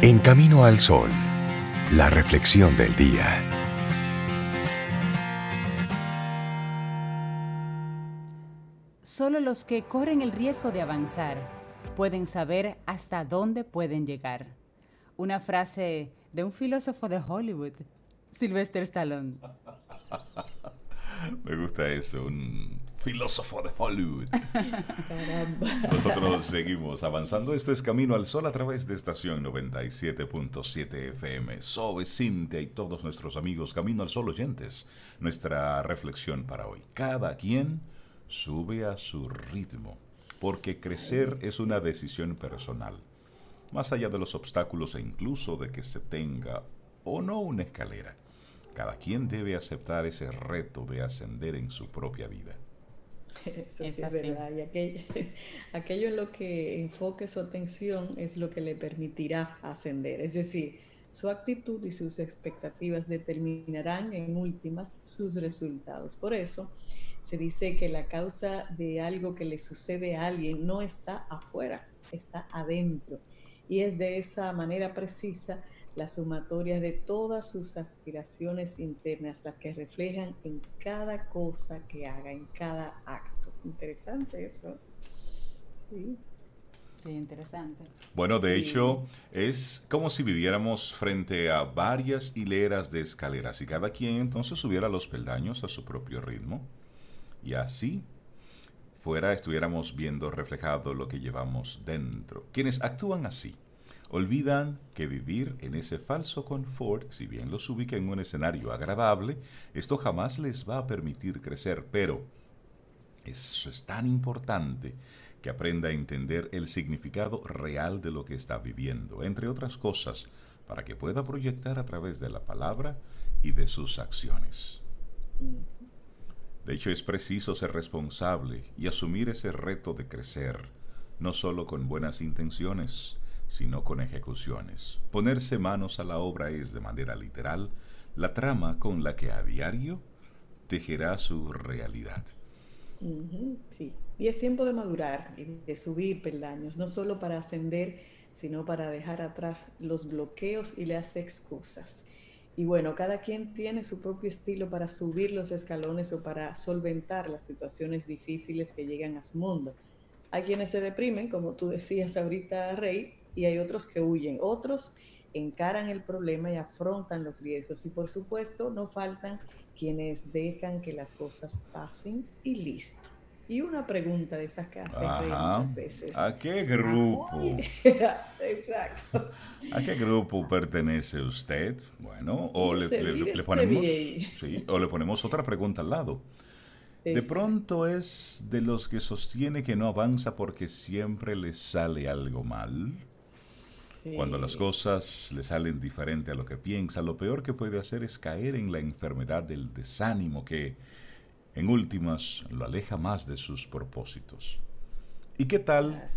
En Camino al Sol, la reflexión del día. Solo los que corren el riesgo de avanzar pueden saber hasta dónde pueden llegar. Una frase de un filósofo de Hollywood, Sylvester Stallone. Me gusta eso, un filósofo de Hollywood. Nosotros seguimos avanzando. Esto es Camino al Sol a través de estación 97.7 FM. Sobe, Cintia y todos nuestros amigos Camino al Sol oyentes. Nuestra reflexión para hoy. Cada quien sube a su ritmo, porque crecer es una decisión personal. Más allá de los obstáculos e incluso de que se tenga o no una escalera. Cada quien debe aceptar ese reto de ascender en su propia vida. Eso es sí es verdad. Y aquello, aquello en lo que enfoque su atención es lo que le permitirá ascender. Es decir, su actitud y sus expectativas determinarán en últimas sus resultados. Por eso se dice que la causa de algo que le sucede a alguien no está afuera, está adentro. Y es de esa manera precisa la sumatoria de todas sus aspiraciones internas, las que reflejan en cada cosa que haga, en cada acto. Interesante eso. Sí. Sí, interesante. Bueno, de hecho, es como si viviéramos frente a varias hileras de escaleras y cada quien entonces subiera los peldaños a su propio ritmo y así fuera estuviéramos viendo reflejado lo que llevamos dentro. Quienes actúan así olvidan que vivir en ese falso confort, si bien los ubica en un escenario agradable, esto jamás les va a permitir crecer, pero eso es tan importante que aprenda a entender el significado real de lo que está viviendo, entre otras cosas, para que pueda proyectar a través de la palabra y de sus acciones. De hecho, es preciso ser responsable y asumir ese reto de crecer, no solo con buenas intenciones, sino con ejecuciones. Ponerse manos a la obra es, de manera literal, la trama con la que a diario tejerá su realidad. sí, y es tiempo de madurar de subir peldaños, no solo para ascender, sino para dejar atrás los bloqueos y las excusas. Y bueno, cada quien tiene su propio estilo para subir los escalones o para solventar las situaciones difíciles que llegan a su mundo. Hay quienes se deprimen, como tú decías ahorita, Rey, y hay otros que huyen. Otros encaran el problema y afrontan los riesgos. Y por supuesto, no faltan quienes dejan que las cosas pasen y listo. Y una pregunta de esas que hacen muchas veces. ¿A qué grupo? Exacto. ¿A qué grupo pertenece usted? Bueno, o le, ponemos, o le ponemos otra pregunta al lado. De pronto es de los que sostiene que no avanza porque siempre le sale algo mal. Cuando las cosas le salen diferente a lo que piensa, lo peor que puede hacer es caer en la enfermedad del desánimo que, en últimas, lo aleja más de sus propósitos. ¿Y qué tal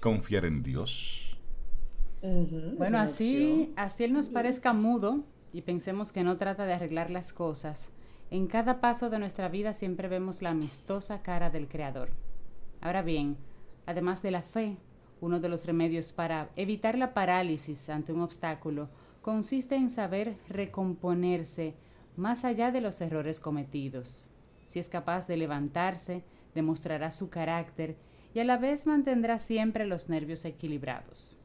confiar en Dios? Bueno, así, así Él nos parezca mudo y pensemos que no trata de arreglar las cosas. En cada paso de nuestra vida siempre vemos la amistosa cara del Creador. Ahora bien, además de la fe, uno de los remedios para evitar la parálisis ante un obstáculo consiste en saber recomponerse más allá de los errores cometidos. Si es capaz de levantarse, demostrará su carácter y a la vez mantendrá siempre los nervios equilibrados.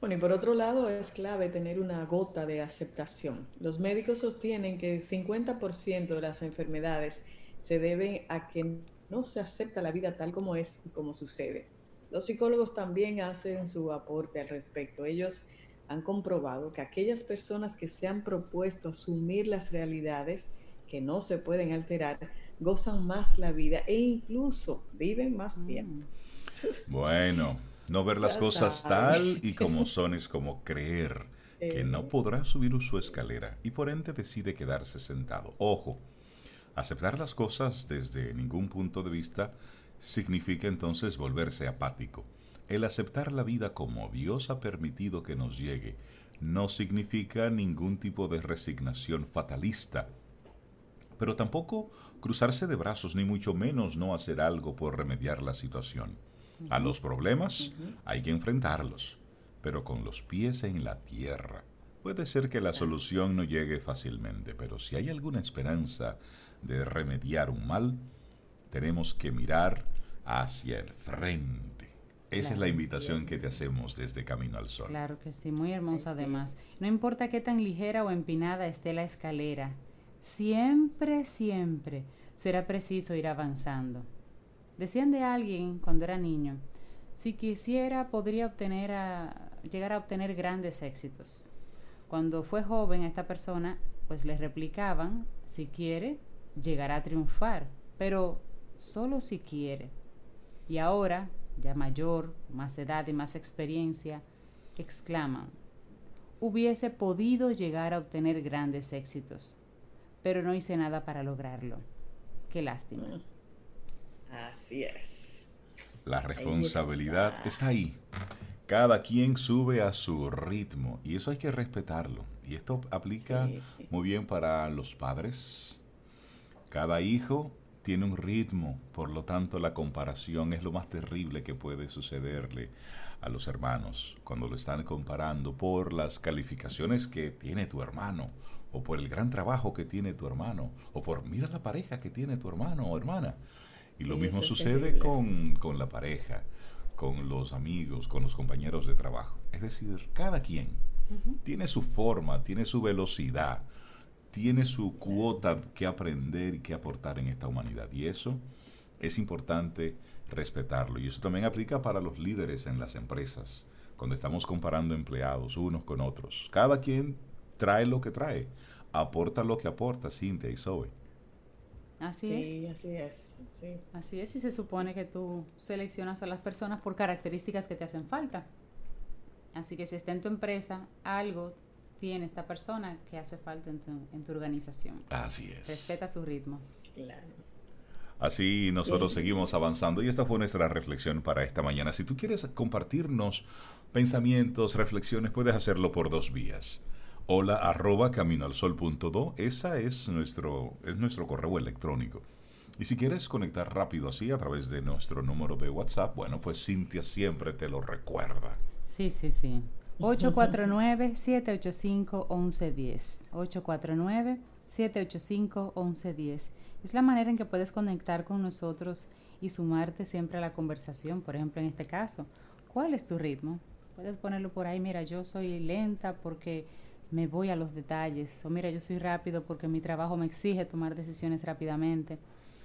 Bueno, y por otro lado es clave tener una gota de aceptación. Los médicos sostienen que el 50% de las enfermedades se deben a que no se acepta la vida tal como es y como sucede. Los psicólogos también hacen su aporte al respecto. Ellos han comprobado que aquellas personas que se han propuesto asumir las realidades que no se pueden alterar, gozan más la vida e incluso viven más mm. tiempo. Bueno, no ver las cosas tal y como son es como creer que no eh. podrá subir su escalera y por ende decide quedarse sentado. Ojo, aceptar las cosas desde ningún punto de vista significa entonces volverse apático. El aceptar la vida como Dios ha permitido que nos llegue no significa ningún tipo de resignación fatalista, pero tampoco cruzarse de brazos ni mucho menos no hacer algo por remediar la situación. A los problemas hay que enfrentarlos, pero con los pies en la tierra. Puede ser que la solución no llegue fácilmente, pero si hay alguna esperanza de remediar un mal, tenemos que mirar hacia el frente. Esa es la invitación que te hacemos desde Camino al Sol. Claro que sí, muy hermosa además. No importa qué tan ligera o empinada esté la escalera, siempre, siempre será preciso ir avanzando. Decían de alguien cuando era niño, si quisiera podría obtener a, llegar a obtener grandes éxitos. Cuando fue joven esta persona, pues le replicaban, si quiere, llegará a triunfar, pero solo si quiere. Y ahora, ya mayor, más edad y más experiencia, exclaman, hubiese podido llegar a obtener grandes éxitos, pero no hice nada para lograrlo. Qué lástima. Así es. La responsabilidad está. ahí. Cada quien sube a su ritmo y eso hay que respetarlo. Y esto aplica muy bien para los padres. Cada hijo tiene un ritmo, por lo tanto la comparación es lo más terrible que puede sucederle a los hermanos cuando lo están comparando por las calificaciones que tiene tu hermano o por el gran trabajo que tiene tu hermano o por mira la pareja que tiene tu hermano o hermana. Y lo mismo sucede con, con la pareja, con los amigos, con los compañeros de trabajo. Es decir, cada quien tiene su forma, tiene su velocidad tiene su cuota que aprender y que aportar en esta humanidad. Y eso es importante respetarlo. Y eso también aplica para los líderes en las empresas, cuando estamos comparando empleados unos con otros. Cada quien trae lo que trae, aporta lo que aporta, Cintia y Zoe. Así sí, así es. Sí. Así es, y se supone que tú seleccionas a las personas por características que te hacen falta. Así que si está en tu empresa algo tiene esta persona que hace falta en tu, en tu organización. Así es. Respeta su ritmo. Claro. Así nosotros seguimos avanzando y esta fue nuestra reflexión para esta mañana. Si tú quieres compartirnos pensamientos, reflexiones, puedes hacerlo por dos vías. Hola arroba caminoalsol.do, esa es nuestro, es nuestro correo electrónico. Y si quieres conectar rápido así a través de nuestro número de WhatsApp, bueno, pues Cintia siempre te lo recuerda. Sí, sí, sí. 849-785-1110. 849-785-1110. Es la manera en que puedes conectar con nosotros y sumarte siempre a la conversación. Por ejemplo, en este caso, ¿cuál es tu ritmo? Puedes ponerlo por ahí, mira, yo soy lenta porque me voy a los detalles. O mira, yo soy rápido porque mi trabajo me exige tomar decisiones rápidamente.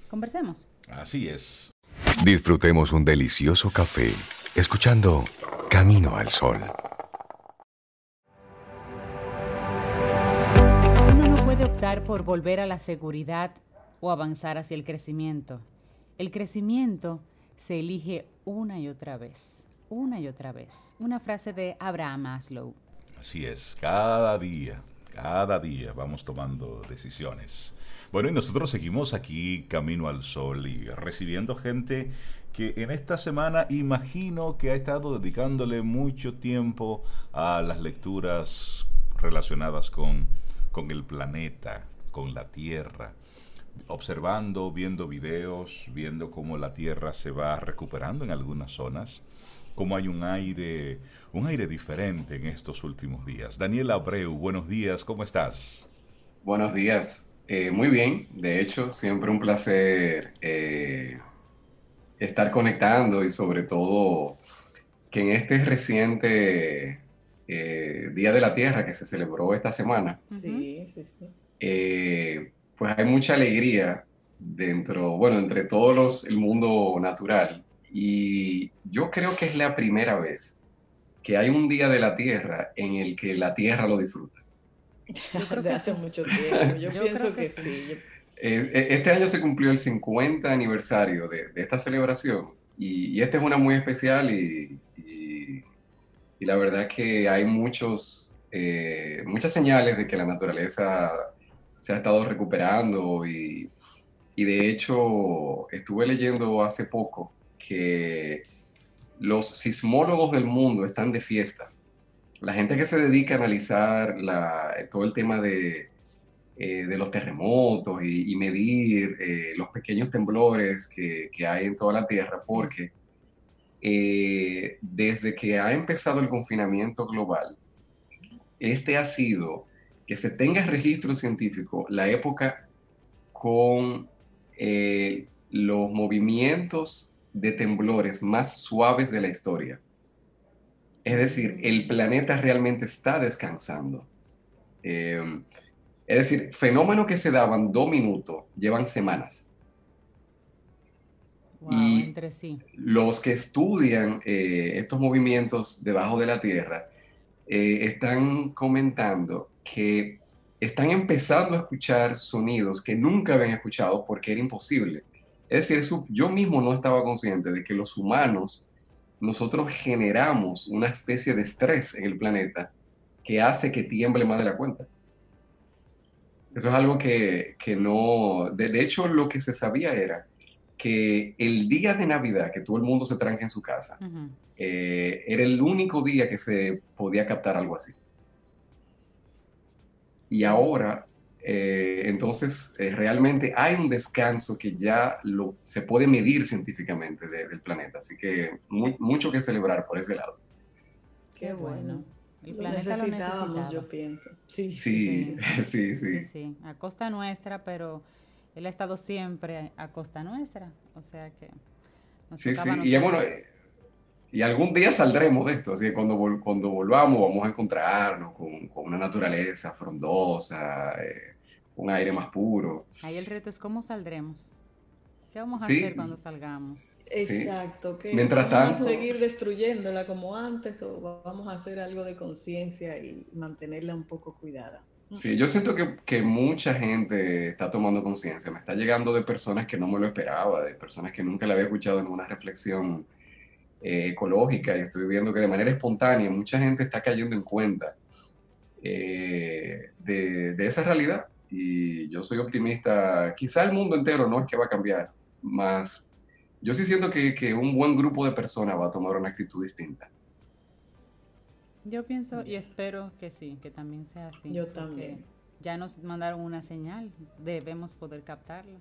Conversemos. Así es. Disfrutemos un delicioso café escuchando Camino al Sol. Por volver a la seguridad o avanzar hacia el crecimiento. El crecimiento se elige una y otra vez, una y otra vez. Una frase de Abraham Maslow. Así es, cada día, cada día vamos tomando decisiones. Bueno, y nosotros seguimos aquí camino al sol y recibiendo gente que en esta semana imagino que ha estado dedicándole mucho tiempo a las lecturas relacionadas con con el planeta, con la Tierra, observando, viendo videos, viendo cómo la Tierra se va recuperando en algunas zonas, cómo hay un aire, un aire diferente en estos últimos días. Daniel Abreu, buenos días, ¿cómo estás? Buenos días, eh, muy bien, de hecho, siempre un placer eh, estar conectando y sobre todo que en este reciente eh, Día de la Tierra que se celebró esta semana, eh, pues hay mucha alegría dentro, bueno, entre todos los, el mundo natural. Y yo creo que es la primera vez que hay un Día de la Tierra en el que la Tierra lo disfruta. Yo creo que hace mucho tiempo, yo, pienso que, sí. Eh, este año se cumplió el 50 aniversario de, de esta celebración y, esta es una muy especial y, y la verdad que hay muchos, eh, muchas señales de que la naturaleza se ha estado recuperando y, y de hecho estuve leyendo hace poco que los sismólogos del mundo están de fiesta. La gente que se dedica a analizar la, todo el tema de, eh, de los terremotos y, medir eh, los pequeños temblores que, que, hay en toda la Tierra, porque eh, desde que ha empezado el confinamiento global, este ha sido, que se tenga registro científico, la época con los movimientos de temblores más suaves de la historia. Es decir, el planeta realmente está descansando. Eh, es decir, fenómenos que se daban dos minutos llevan semanas. Y entre sí. los que estudian eh, estos movimientos debajo de la Tierra eh, están comentando que están empezando a escuchar sonidos que nunca habían escuchado porque era imposible. Es decir, yo mismo no estaba consciente de que los humanos, nosotros generamos una especie de estrés en el planeta que hace que tiemble más de la cuenta. Eso es algo que, no, de, hecho lo que se sabía era que el día de Navidad, que todo el mundo se tranque en su casa, eh, era el único día que se podía captar algo así. Y ahora eh, entonces, eh, realmente hay un descanso que ya lo, se puede medir científicamente del planeta, así que mucho que celebrar por ese lado. Qué bueno. El planeta lo necesitaba. yo pienso. Sí sí sí, sí sí, a costa nuestra, pero él ha estado siempre a costa nuestra, o sea que... sí, sí, y bueno, y algún día saldremos de esto, así que cuando, cuando volvamos vamos a encontrarnos con, con una naturaleza frondosa, eh, un aire más puro. Ahí el reto es cómo saldremos. ¿Qué vamos a hacer cuando salgamos? Exacto. que Mientras ¿Vamos a seguir destruyéndola como antes o vamos a hacer algo de conciencia y mantenerla un poco cuidada? Sí, yo siento que, que mucha gente está tomando conciencia. Me está llegando de personas que no me lo esperaba, de personas que nunca le había escuchado en una reflexión eh, ecológica y estoy viendo que de manera espontánea mucha gente está cayendo en cuenta eh, de, de, esa realidad y yo soy optimista. Quizá el mundo entero no es que va a cambiar, más yo sí siento que, que un buen grupo de personas va a tomar una actitud distinta. Yo pienso y espero que sí, que también sea así. Yo también. Ya nos mandaron una señal, debemos poder captarla.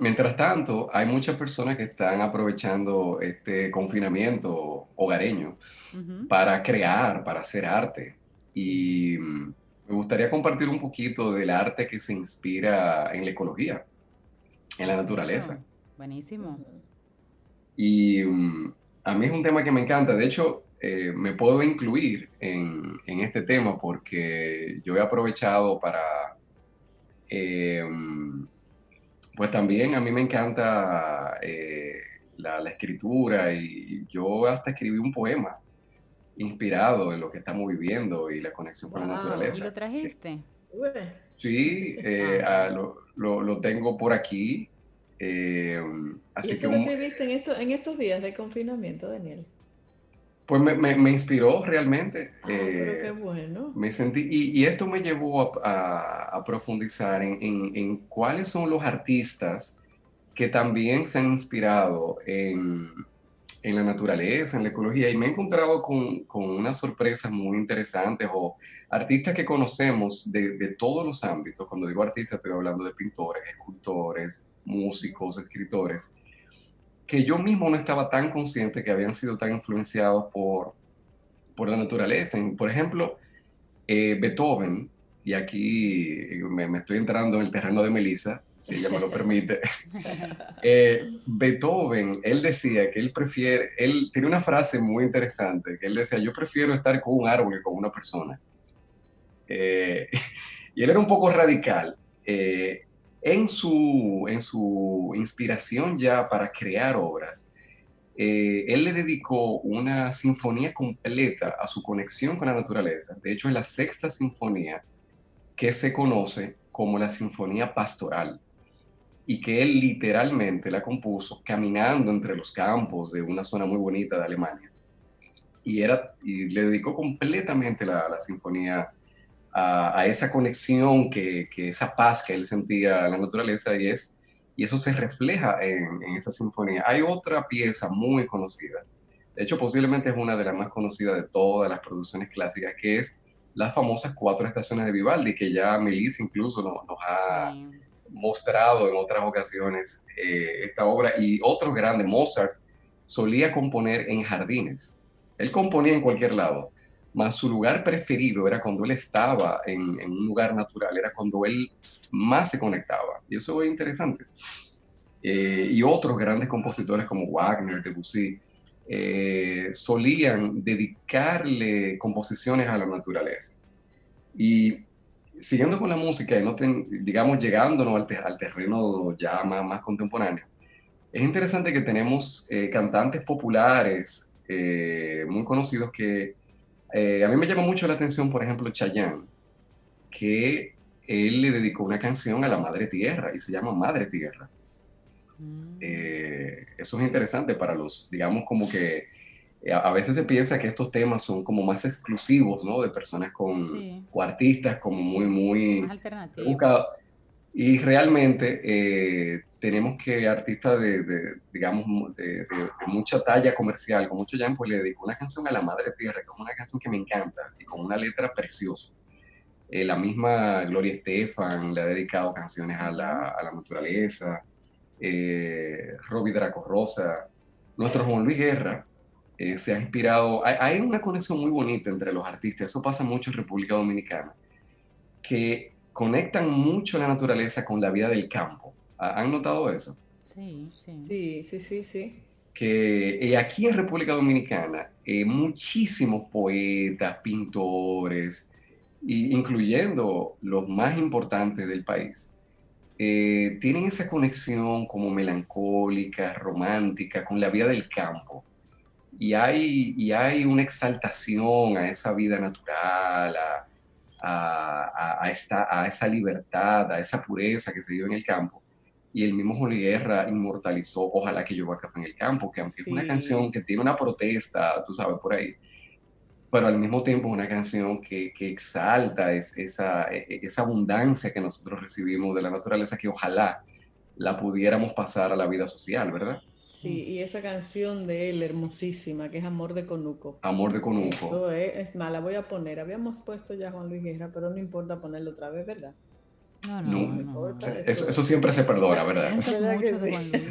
Mientras tanto, hay muchas personas que están aprovechando este confinamiento hogareño para crear, para hacer arte. Y me gustaría compartir un poquito del arte que se inspira en la ecología, en la naturaleza. buenísimo. Y mm, a mí es un tema que me encanta. De hecho, eh, me puedo incluir en, en, este tema porque yo he aprovechado para eh, pues también a mí me encanta eh, la, escritura y yo hasta escribí un poema inspirado en lo que estamos viviendo y la conexión con la naturaleza. ¿Y lo trajiste? Sí, eh, ah, lo, lo, tengo por aquí. Eh, así ¿Y eso que lo escribiste en, esto, en estos días de confinamiento, Daniel? Pues me, me, inspiró realmente. Ah, pero qué bueno. Me sentí, y, y esto me llevó a, a, profundizar en, en, en, cuáles son los artistas que también se han inspirado en, en, la naturaleza, en la ecología, y me he encontrado con, con unas sorpresas muy interesantes o artistas que conocemos de, de todos los ámbitos. Cuando digo artistas estoy hablando de pintores, escultores, músicos, escritores que yo mismo no estaba tan consciente que habían sido tan influenciados por, por la naturaleza. Por ejemplo, eh, Beethoven, y aquí me, estoy entrando en el terreno de Melissa, si ella me lo permite. Eh, Beethoven, él decía que él prefiere, él tiene una frase muy interesante, que él decía, yo prefiero estar con un árbol que con una persona. Eh, y él era un poco radical en su, en su inspiración ya para crear obras, eh, él le dedicó una sinfonía completa a su conexión con la naturaleza. De hecho, es la sexta sinfonía que se conoce como la Sinfonía Pastoral. y que él literalmente la compuso caminando entre los campos de una zona muy bonita de Alemania. Y, era, y le dedicó completamente la, la sinfonía a, esa conexión, que, que, esa paz que él sentía en la naturaleza y, es, y eso se refleja en, en esa sinfonía. Hay otra pieza muy conocida, de hecho posiblemente es una de las más conocidas de todas las producciones clásicas, que es las famosas cuatro estaciones de Vivaldi, que ya Melissa incluso nos, nos ha mostrado en otras ocasiones eh, esta obra. Y otro grande, Mozart, solía componer en jardines. Él componía en cualquier lado, mas su lugar preferido era cuando él estaba en, un lugar natural, era cuando él más se conectaba. Y eso es interesante. Eh, y otros grandes compositores como Wagner, Debussy, eh, solían dedicarle composiciones a la naturaleza. Y siguiendo con la música y no digamos llegándonos al, al, terreno ya más, contemporáneo, es interesante que tenemos eh, cantantes populares eh, muy conocidos que a mí me llama mucho la atención, por ejemplo, Chayanne, que él le dedicó una canción a la Madre Tierra y se llama Madre Tierra. Mm. Eh, eso es interesante para los, digamos, como que eh, a, veces se piensa que estos temas son como más exclusivos, ¿no? De personas con, o artistas como muy, muy buscados. Y realmente eh, tenemos que artistas de, digamos, de, mucha talla comercial, con mucho llampo, pues le dedico una canción a la Madre Tierra, que es una canción que me encanta y con una letra preciosa. la misma Gloria Estefan le ha dedicado canciones a la, a la naturaleza eh, Robbie Draco Rosa, nuestro Juan Luis Guerra, eh, se ha inspirado, hay, una conexión muy bonita entre los artistas, eso pasa mucho en República Dominicana, que conectan mucho la naturaleza con la vida del campo. ¿Han notado eso? Sí, sí. Sí, sí, sí, sí. Que eh, aquí en República Dominicana, eh, muchísimos poetas, pintores, incluyendo los más importantes del país, eh, tienen esa conexión como melancólica, romántica con la vida del campo. Y hay, y hay una exaltación a esa vida natural, a, a, esta, a esa libertad, a esa pureza que se vive en el campo. Y el mismo Juan Guerra inmortalizó Ojalá que yo café en el campo, que aunque es una canción que tiene una protesta, tú sabes, por ahí, pero al mismo tiempo es una canción que, que exalta esa, e, e, esa abundancia que nosotros recibimos de la naturaleza que ojalá la pudiéramos pasar a la vida social, ¿verdad? Sí, y esa canción de él, hermosísima, que es Amor de Conuco. Amor de Conuco. Eso es, es mala, voy a poner. Habíamos puesto ya Juan Luis Guerra, pero no importa ponerlo otra vez, ¿verdad? No, no, no, Eso, eso, siempre se perdona, ¿verdad? mucho de Juan Luis.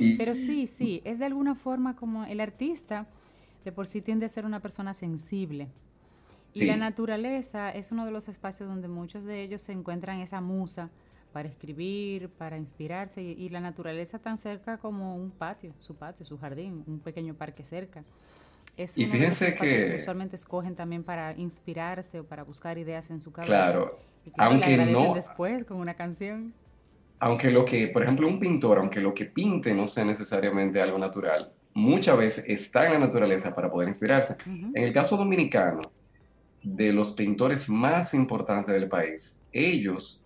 Pero sí, sí, es de alguna forma como el artista de por sí tiende a ser una persona sensible. Y la naturaleza es uno de los espacios donde muchos de ellos se encuentran esa musa para escribir, para inspirarse, y, la naturaleza tan cerca como un patio, su patio, su jardín, un pequeño parque cerca. Es y fíjense que, usualmente escogen también para inspirarse o para buscar ideas en su cabeza. Claro, aunque no después con una canción. Aunque lo que, por ejemplo, un pintor, aunque lo que pinte no sea necesariamente algo natural, muchas veces está en la naturaleza para poder inspirarse. En el caso dominicano, de los pintores más importantes del país, ellos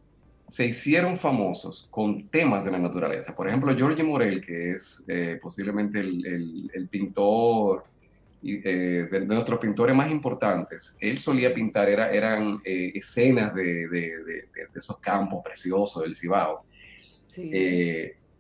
se hicieron famosos con temas de la naturaleza. Por ejemplo, Giorgio Morel, que es eh, posiblemente el, pintor eh, de, nuestros pintores más importantes, él solía pintar, era, eran eh, escenas de, de, esos campos preciosos del Cibao. Sí.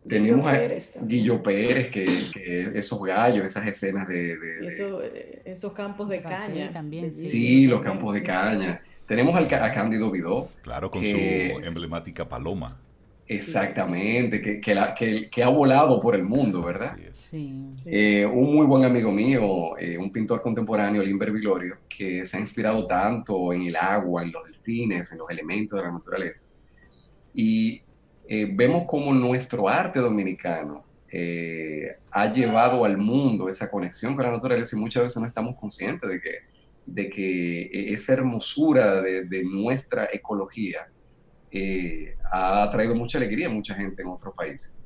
Tenemos a Guillo Pérez, que, esos gallos, esas escenas de... Eh, esos campos de caña. También, sí, los campos de caña. Tenemos al, a Cándido Vidó. Claro, con su emblemática paloma. Exactamente, que, que, que, ha volado por el mundo, ¿verdad? Sí. Eh, un muy buen amigo mío, eh, un pintor contemporáneo, Limber Vilorio, que se ha inspirado tanto en el agua, en los delfines, en los elementos de la naturaleza. Y eh, vemos cómo nuestro arte dominicano eh, ha llevado al mundo esa conexión con la naturaleza y muchas veces no estamos conscientes de que, de que e, esa hermosura de, nuestra ecología eh, ha traído mucha alegría a mucha gente en otros países.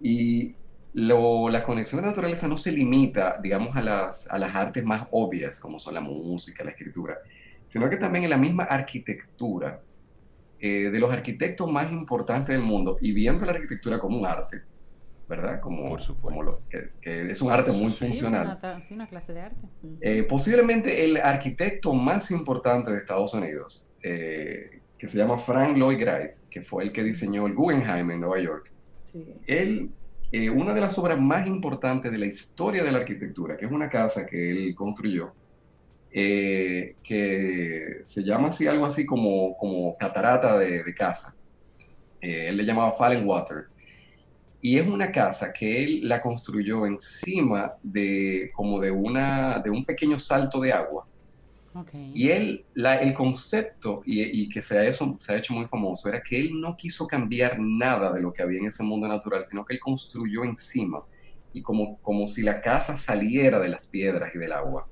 Y la conexión con la naturaleza no se limita, digamos, a las, a las artes más obvias, como son la música, la escritura, sino que también en la misma arquitectura eh, de los arquitectos más importantes del mundo y viendo la arquitectura como un arte, ¿verdad? Como, Por supuesto. que, es un arte muy funcional. Sí, una, clase de arte. Eh, posiblemente el arquitecto más importante de Estados Unidos, eh, que se llama Frank Lloyd Wright, que fue el que diseñó el Guggenheim en Nueva York. Él, eh, una de las obras más importantes de la historia de la arquitectura, que es una casa que él construyó, que se llama así algo así como, como catarata de, de casa. él le llamaba Fallen Water y es una casa que él la construyó encima de como de, una, de un pequeño salto de agua. Y él, la, el concepto, y, que se ha, eso, se ha hecho muy famoso, era que él no quiso cambiar nada de lo que había en ese mundo natural, sino que él construyó encima, y como, como si la casa saliera de las piedras y del agua.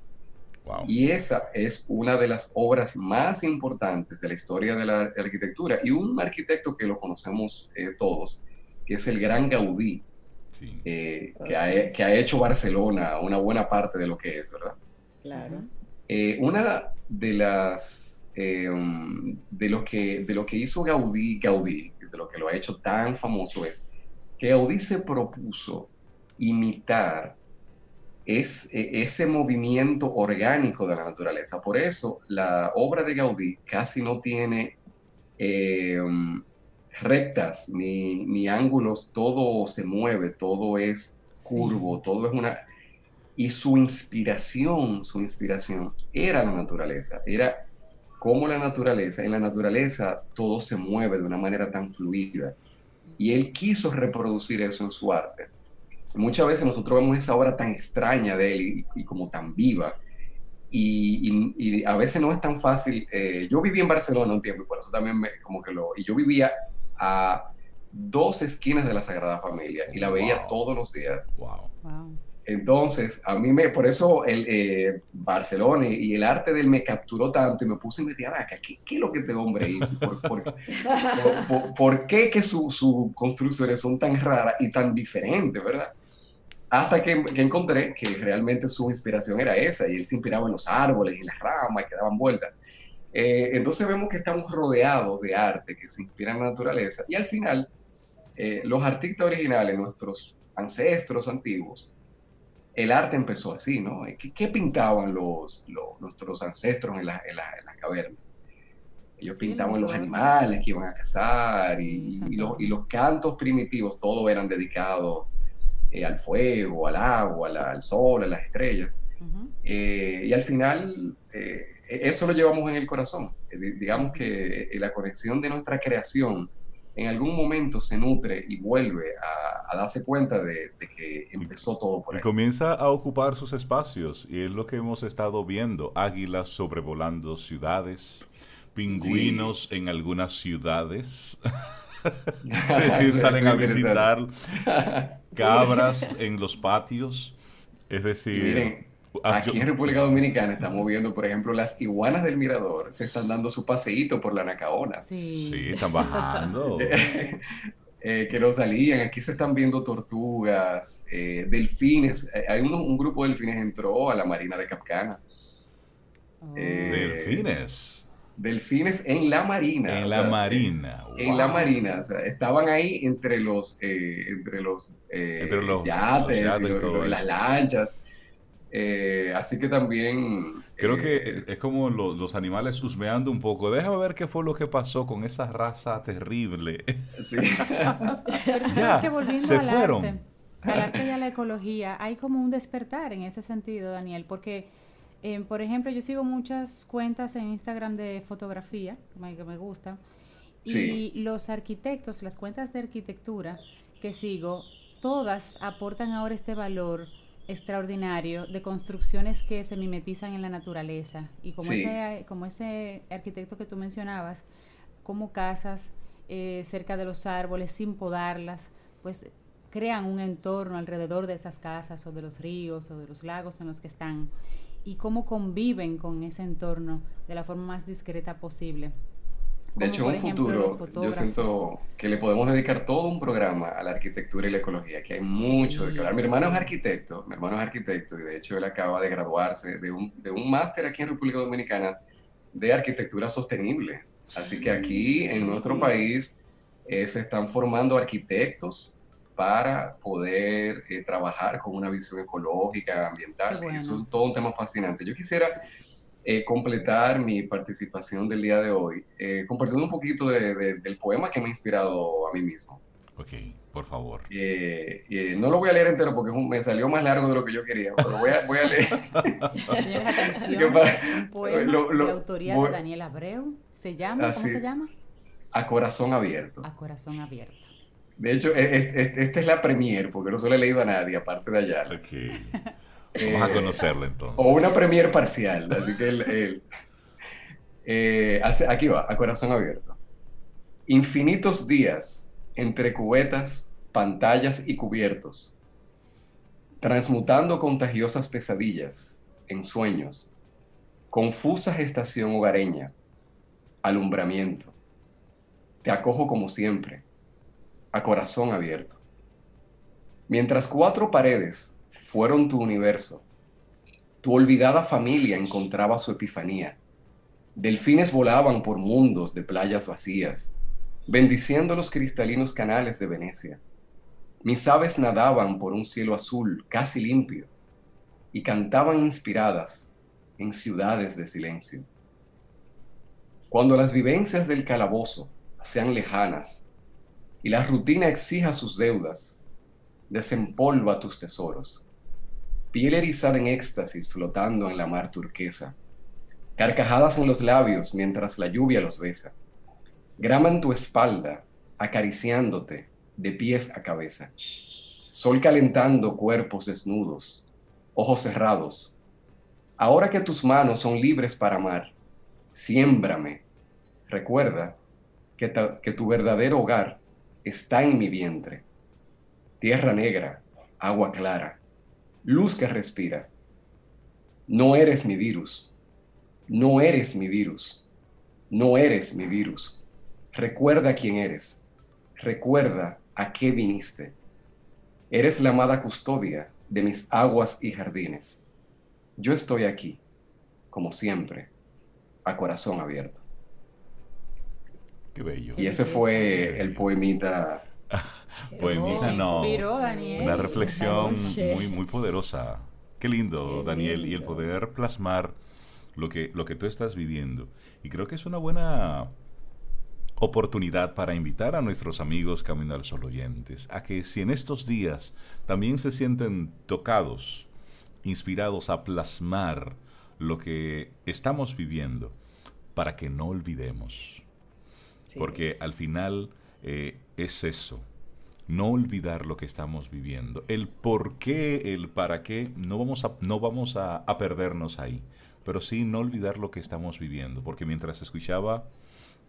Y esa es una de las obras más importantes de la historia de la arquitectura, y un arquitecto que lo conocemos eh, todos, que es el gran Gaudí, eh, que, ha, que, ha, hecho Barcelona una buena parte de lo que es, ¿verdad? Claro. Eh, una de las eh, de lo que de lo que hizo Gaudí, Gaudí, de lo que lo ha hecho tan famoso es que Gaudí se propuso imitar es, e, ese movimiento orgánico de la naturaleza. Por eso la obra de Gaudí casi no tiene rectas ni, ángulos, todo se mueve, todo es curvo, todo es una... Y su inspiración, su inspiración era la naturaleza, era como la naturaleza, en la naturaleza todo se mueve de una manera tan fluida. Y él quiso reproducir eso en su arte. Muchas veces nosotros vemos esa obra tan extraña de él y, como tan viva. Y, a veces no es tan fácil. Eh, yo viví en Barcelona un tiempo y por eso también me, como que lo... Y yo vivía a dos esquinas de la Sagrada Familia y la veía todos los días. Wow. Entonces, a mí me, por eso el eh, Barcelona y el arte de él me capturó tanto y me puse a investigar, ¿qué, qué es lo que este hombre hizo? ¿Por, qué que sus su construcciones son tan raras y tan diferentes, verdad? Hasta que, que, encontré que realmente su inspiración era esa y él se inspiraba en los árboles, en las ramas que daban vueltas. Eh, entonces vemos que estamos rodeados de arte que se inspira en la naturaleza y al final eh, los artistas originales, nuestros ancestros antiguos, el arte empezó así, ¿no? ¿Qué, pintaban los, nuestros ancestros en, la, en, las cavernas? Ellos pintaban los animales que iban a cazar y, los, y, los, cantos primitivos, todos eran dedicados eh, al fuego, al agua, al, sol, a las estrellas. y al final e-, eso lo llevamos en el corazón. Eh, digamos que eh, la conexión de nuestra creación en algún momento se nutre y vuelve a, darse cuenta de, que empezó todo por ahí. Y comienza a ocupar sus espacios y es lo que hemos estado viendo. Águilas sobrevolando ciudades, pingüinos en algunas ciudades. es decir, salen a visitar cabras en los patios. Es decir, Ah, Aquí en República Dominicana estamos viendo, por ejemplo, las iguanas del mirador se están dando su paseíto por la Nacaona. Sí, sí están bajando. eh, que no salían. Aquí se están viendo tortugas, eh, delfines. Eh, hay un grupo de delfines entró a la marina de Capcana. Oh. ¿Delfines? Delfines en la marina. En la marina. En la marina. O sea, estaban ahí entre los, entre los, entre los yates, y las lanchas. Eh, así que también... Creo que eh, es como los animales husmeando un poco. Déjame ver qué fue lo que pasó con esa raza terrible. Sí. ya, que volviendo se al fueron. Arte, al arte y a la ecología, hay como un despertar en ese sentido, Daniel, porque, eh, por ejemplo, yo sigo muchas cuentas en Instagram de fotografía, que me, gustan, y los arquitectos, las cuentas de arquitectura que sigo, todas aportan ahora este valor extraordinario de construcciones que se mimetizan en la naturaleza. Y como, ese, como ese arquitecto que tú mencionabas, como casas eh, cerca de los árboles sin podarlas, pues crean un entorno alrededor de esas casas o de los ríos o de los lagos en los que están y cómo conviven con ese entorno de la forma más discreta posible. De hecho, en un futuro, yo siento que le podemos dedicar todo un programa a la arquitectura y la ecología, que hay mucho de que hablar. Mi hermano es arquitecto, mi hermano es arquitecto, y de hecho él acaba de graduarse de un, de un máster aquí en República Dominicana de arquitectura sostenible. Así que aquí en nuestro país eh, se están formando arquitectos para poder eh, trabajar con una visión ecológica, ambiental. Eso es todo un tema fascinante. Yo quisiera eh, completar mi participación del día de hoy compartiendo un poquito del poema que me ha inspirado a mí mismo. Ok, por favor. no lo voy a leer entero porque me salió más largo de lo que yo quería, pero voy a, voy a leer. Señores, atención, un poema de autoría de Daniel Abreu. ¿Se llama? ¿Cómo se llama? A corazón abierto. A corazón abierto. De hecho, esta es la premier, porque no se lo he leído a nadie, aparte de allá. Vamos a conocerlo entonces. O una premier parcial, así que el, eh, aquí va, a corazón abierto. Infinitos días entre cubetas, pantallas y cubiertos, transmutando contagiosas pesadillas en sueños, confusa gestación hogareña, alumbramiento. Te acojo como siempre, a corazón abierto. Mientras cuatro paredes fueron tu universo, tu olvidada familia encontraba su epifanía. Delfines volaban por mundos de playas vacías, bendiciendo los cristalinos canales de Venecia. Mis aves nadaban por un cielo azul casi limpio y cantaban inspiradas en ciudades de silencio. Cuando las vivencias del calabozo sean lejanas y la rutina exija sus deudas, desempolva tus tesoros. Piel erizada en éxtasis flotando en la mar turquesa, carcajadas en los labios mientras la lluvia los besa. Grama en tu espalda, acariciándote de pies a cabeza. Sol calentando cuerpos desnudos, ojos cerrados. Ahora que tus manos son libres para amar, siémbrame Recuerda que, que tu verdadero hogar está en mi vientre. Tierra negra, agua clara, luz que respira. No eres mi virus. No eres mi virus. No eres mi virus. Recuerda quién eres. Recuerda a qué viniste. Eres la amada custodia de mis aguas y jardines. Yo estoy aquí, como siempre, a corazón abierto. Qué bello. Y ese fue el poemita. Poemita no. Una reflexión muy, muy poderosa. Qué lindo, Daniel, y el poder plasmar lo que, lo que tú estás viviendo. Y creo que es una buena oportunidad para invitar a nuestros amigos Camino al Sol oyentes a que si en estos días también se sienten tocados, inspirados a plasmar lo que estamos viviendo, para que no olvidemos porque al final eh, es eso, no olvidar lo que estamos viviendo. El por qué, el para qué, no vamos a, no vamos a, perdernos ahí, pero sí no olvidar lo que estamos viviendo, porque mientras escuchaba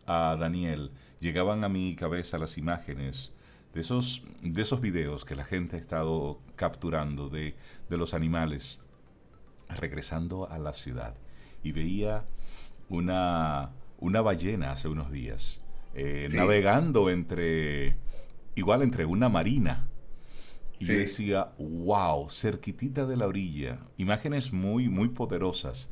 a Daniel, llegaban a mi cabeza las imágenes de esos, de esos videos que la gente ha estado capturando de, de los animales regresando a la ciudad. Y veía una, una ballena hace unos días eh, navegando entre, igual entre una marina. Y decía, wow, cerquitita de la orilla, imágenes muy, muy poderosas,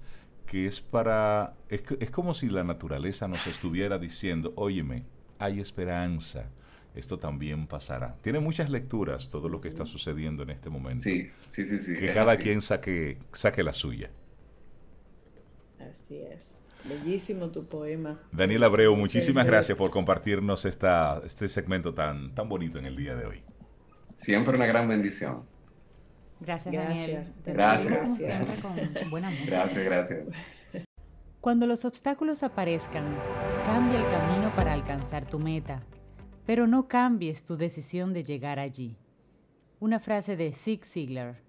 que es para, es, es como si la naturaleza nos estuviera diciendo, óyeme, hay esperanza, esto también pasará. Tiene muchas lecturas todo lo que está sucediendo en este momento. Sí, sí, sí, sí. Que cada quien saque, saque la suya. Así es. Bellísimo tu poema. Daniel Abreu, muchísimas gracias por compartirnos esta, este segmento tan, tan bonito en el día de hoy. Siempre una gran bendición. Gracias, Daniel. Gracias. Gracias. Con buena música. Gracias, gracias. Cuando los obstáculos aparezcan, cambia el camino para alcanzar tu meta, pero no cambies tu decisión de llegar allí. Una frase de Zig Ziglar.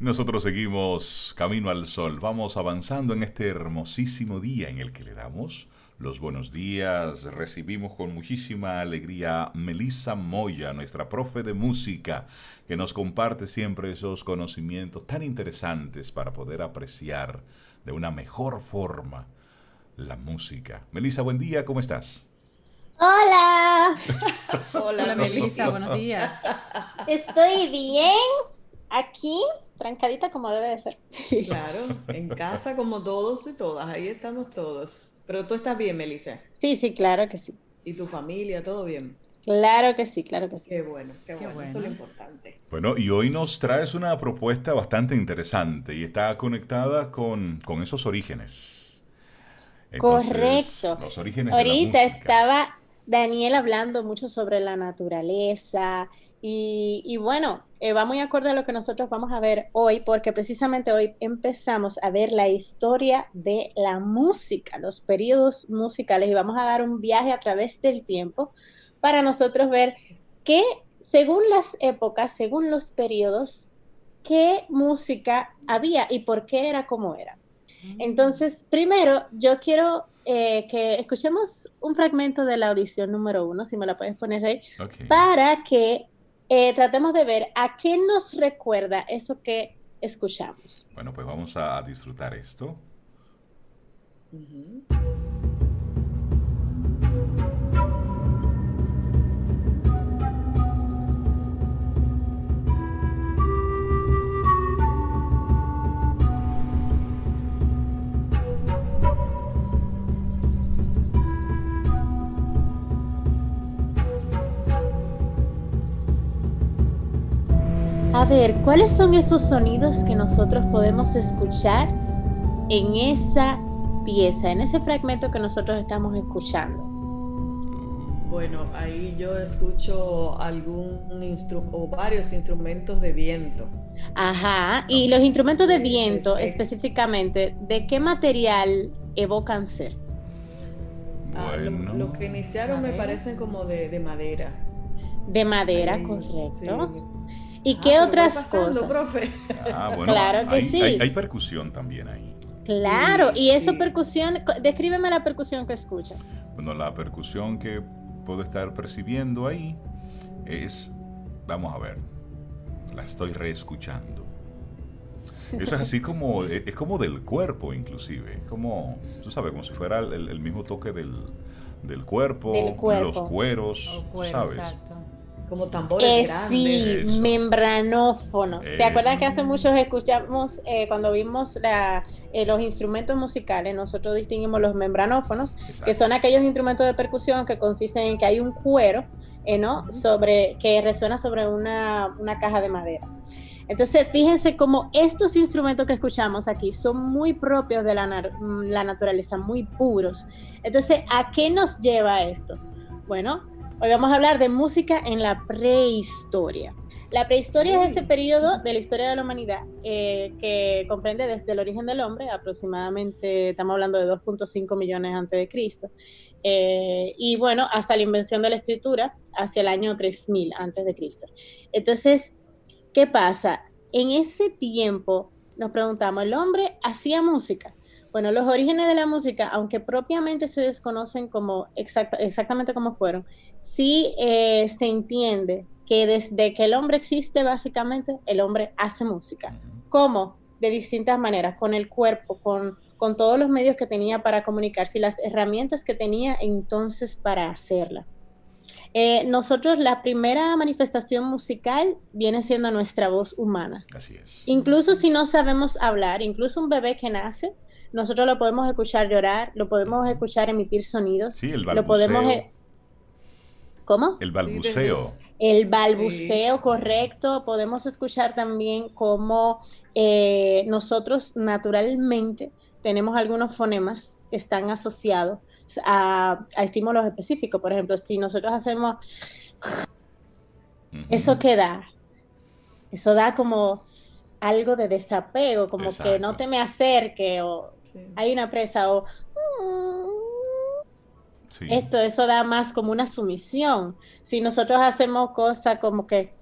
Nosotros seguimos camino al sol, vamos avanzando en este hermosísimo día en el que le damos los buenos días. Recibimos con muchísima alegría Melissa Moya, nuestra profe de música, que nos comparte siempre esos conocimientos tan interesantes para poder apreciar de una mejor forma la música. Melissa, buen día, ¿cómo estás? Hola. Hola, Melissa, buenos días. Estoy bien aquí trancadita como debe de ser. Claro, en casa como todos y todas, ahí estamos todos. Pero tú estás bien, Melissa. Sí, sí, claro que sí. ¿Y tu familia, todo bien? Claro que sí, claro que sí. Qué bueno, qué, bueno. eso es lo importante. Bueno, y hoy nos traes una propuesta bastante interesante y está conectada con, esos orígenes. Correcto. Los orígenes Ahorita estaba Daniel hablando mucho sobre la naturaleza, y, bueno, eh, va muy acorde a lo que nosotros vamos a ver hoy, porque precisamente hoy empezamos a ver la historia de la música, los periodos musicales, y vamos a dar un viaje a través del tiempo para nosotros ver qué, según las épocas, según los periodos, qué música había y por qué era como era. Mm. Entonces, primero, yo quiero eh, que escuchemos un fragmento de la audición número uno, si me la puedes poner ahí, para que eh, tratemos de ver a qué nos recuerda eso que escuchamos. Bueno, pues vamos a disfrutar esto. A ver, ¿cuáles son esos sonidos que nosotros podemos escuchar en esa pieza, en ese fragmento que nosotros estamos escuchando? Bueno, ahí yo escucho algún instrumento o varios instrumentos de viento. Ajá, y los instrumentos de viento específicamente, ¿de qué material evocan ser? Ah, lo, que iniciaron me parecen como de, madera. De madera, correcto. ¿Y ah, qué otras cosas? Profe. Ah, bueno, claro que sí. Hay, percusión también ahí. Claro, y esa percusión, descríbeme la percusión que escuchas. Bueno, la percusión que puedo estar percibiendo ahí es, vamos a ver, la estoy reescuchando. Eso es así como, es como del cuerpo inclusive, es como, tú sabes, como si fuera el, mismo toque del, del, cuerpo, los cueros, ¿sabes? Exacto como tambores eh, grandes. Sí, membranófonos. ¿Se acuerdan que hace muchos escuchamos eh, cuando vimos la, eh, los instrumentos musicales? Nosotros distinguimos los membranófonos, que son aquellos instrumentos de percusión que consisten en que hay un cuero, ¿no? Sobre que resuena sobre una, una caja de madera. Entonces, fíjense cómo estos instrumentos que escuchamos aquí son muy propios de la, la, naturaleza, muy puros. Entonces, ¿a qué nos lleva esto? Bueno, Hoy vamos a hablar de música en la prehistoria. La prehistoria es ese periodo de la historia de la humanidad eh, que comprende desde el origen del hombre, aproximadamente estamos hablando de 2.5 millones antes de Cristo, eh, y bueno, hasta la invención de la escritura hacia el año 3000 antes de Cristo. Entonces, ¿qué pasa? En ese tiempo nos preguntamos, ¿el hombre hacía música? Bueno, los orígenes de la música, aunque propiamente se desconocen como exactamente como fueron, sí eh, se entiende que desde que el hombre existe, básicamente, el hombre hace música. ¿Cómo? De distintas maneras, con el cuerpo, con, con todos los medios que tenía para comunicarse y las herramientas que tenía entonces para hacerla. Eh, nosotros la primera manifestación musical viene siendo nuestra voz humana. Así es. Incluso si no sabemos hablar, incluso un bebé que nace, nosotros lo podemos escuchar llorar, lo podemos escuchar emitir sonidos. Sí, el balbuceo. Lo podemos... E-, ¿Cómo? El balbuceo. El balbuceo, correcto. Podemos escuchar también cómo eh, nosotros naturalmente tenemos algunos fonemas que están asociados a, estímulos específicos. Por ejemplo, si nosotros hacemos... ¿Eso qué da? Eso da como algo de desapego, como que no te me acerque o hay una presa o... Esto, eso da más como una sumisión. Si nosotros hacemos cosas como que...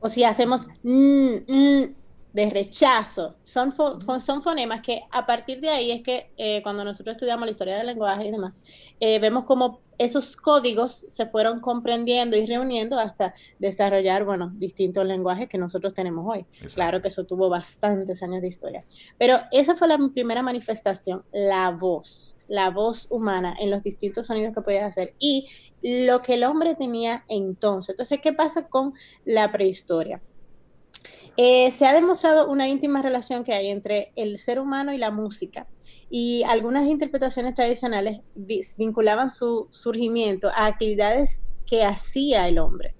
O si hacemos de rechazo, son, son fonemas que a partir de ahí es que eh, cuando nosotros estudiamos la historia del lenguaje y demás, eh, vemos como esos códigos se fueron comprendiendo y reuniendo hasta desarrollar, bueno, distintos lenguajes que nosotros tenemos hoy. Claro que eso tuvo bastantes años de historia. Pero esa fue la primera manifestación, la voz, la voz humana en los distintos sonidos que podía hacer y lo que el hombre tenía entonces. Entonces, ¿qué pasa con la prehistoria? Eh, se ha demostrado una íntima relación que hay entre el ser humano y la música y algunas interpretaciones tradicionales vinculaban su surgimiento a actividades que hacía el hombre.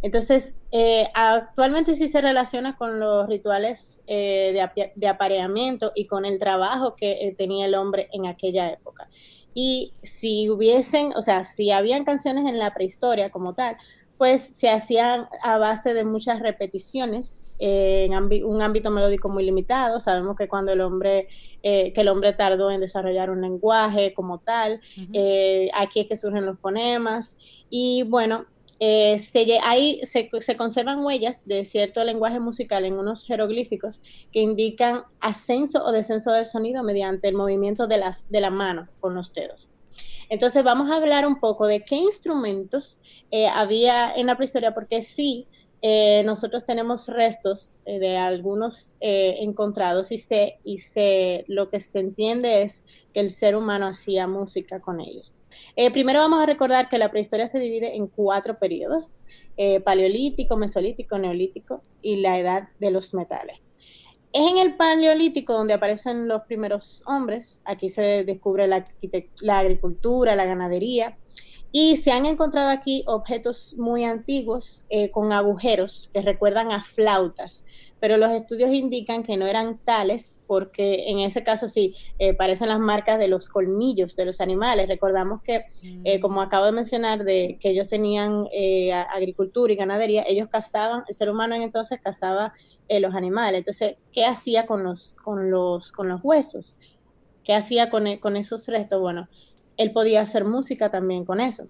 Entonces, eh, actualmente sí se relaciona con los rituales eh, de, apareamiento y con el trabajo que tenía el hombre en aquella época. Y si hubiesen, o sea, si habían canciones en la prehistoria como tal, pues se hacían a base de muchas repeticiones eh, en un ámbito melódico muy limitado. Sabemos que cuando el hombre, eh, que el hombre tardó en desarrollar un lenguaje como tal, eh, aquí es que surgen los fonemas. Y bueno, se, ahí se, se, conservan huellas de cierto lenguaje musical en unos jeroglíficos que indican ascenso o descenso del sonido mediante el movimiento de, las, de la mano con los dedos. Entonces vamos a hablar un poco de qué instrumentos eh, había en la prehistoria, porque sí, eh, nosotros tenemos restos eh, de algunos encontrados y, se, y lo que se entiende es que el ser humano hacía música con ellos. primero vamos a recordar que la prehistoria se divide en cuatro periodos, paleolítico, mesolítico, neolítico y la edad de los metales. Es en el Paleolítico donde aparecen los primeros hombres. Aquí se descubre la, la agricultura, la ganadería. Y se han encontrado aquí objetos muy antiguos eh, con agujeros que recuerdan a flautas, pero los estudios indican que no eran tales porque en ese caso sí eh, parecen las marcas de los colmillos de los animales. Recordamos que, eh, mm. como acabo de mencionar, de que ellos tenían agricultura y ganadería, ellos cazaban, el ser humano en entonces cazaba los animales. Entonces, ¿qué hacía con los, con los, con los huesos? ¿Qué hacía con, con esos restos? Bueno, él podía hacer música también con eso.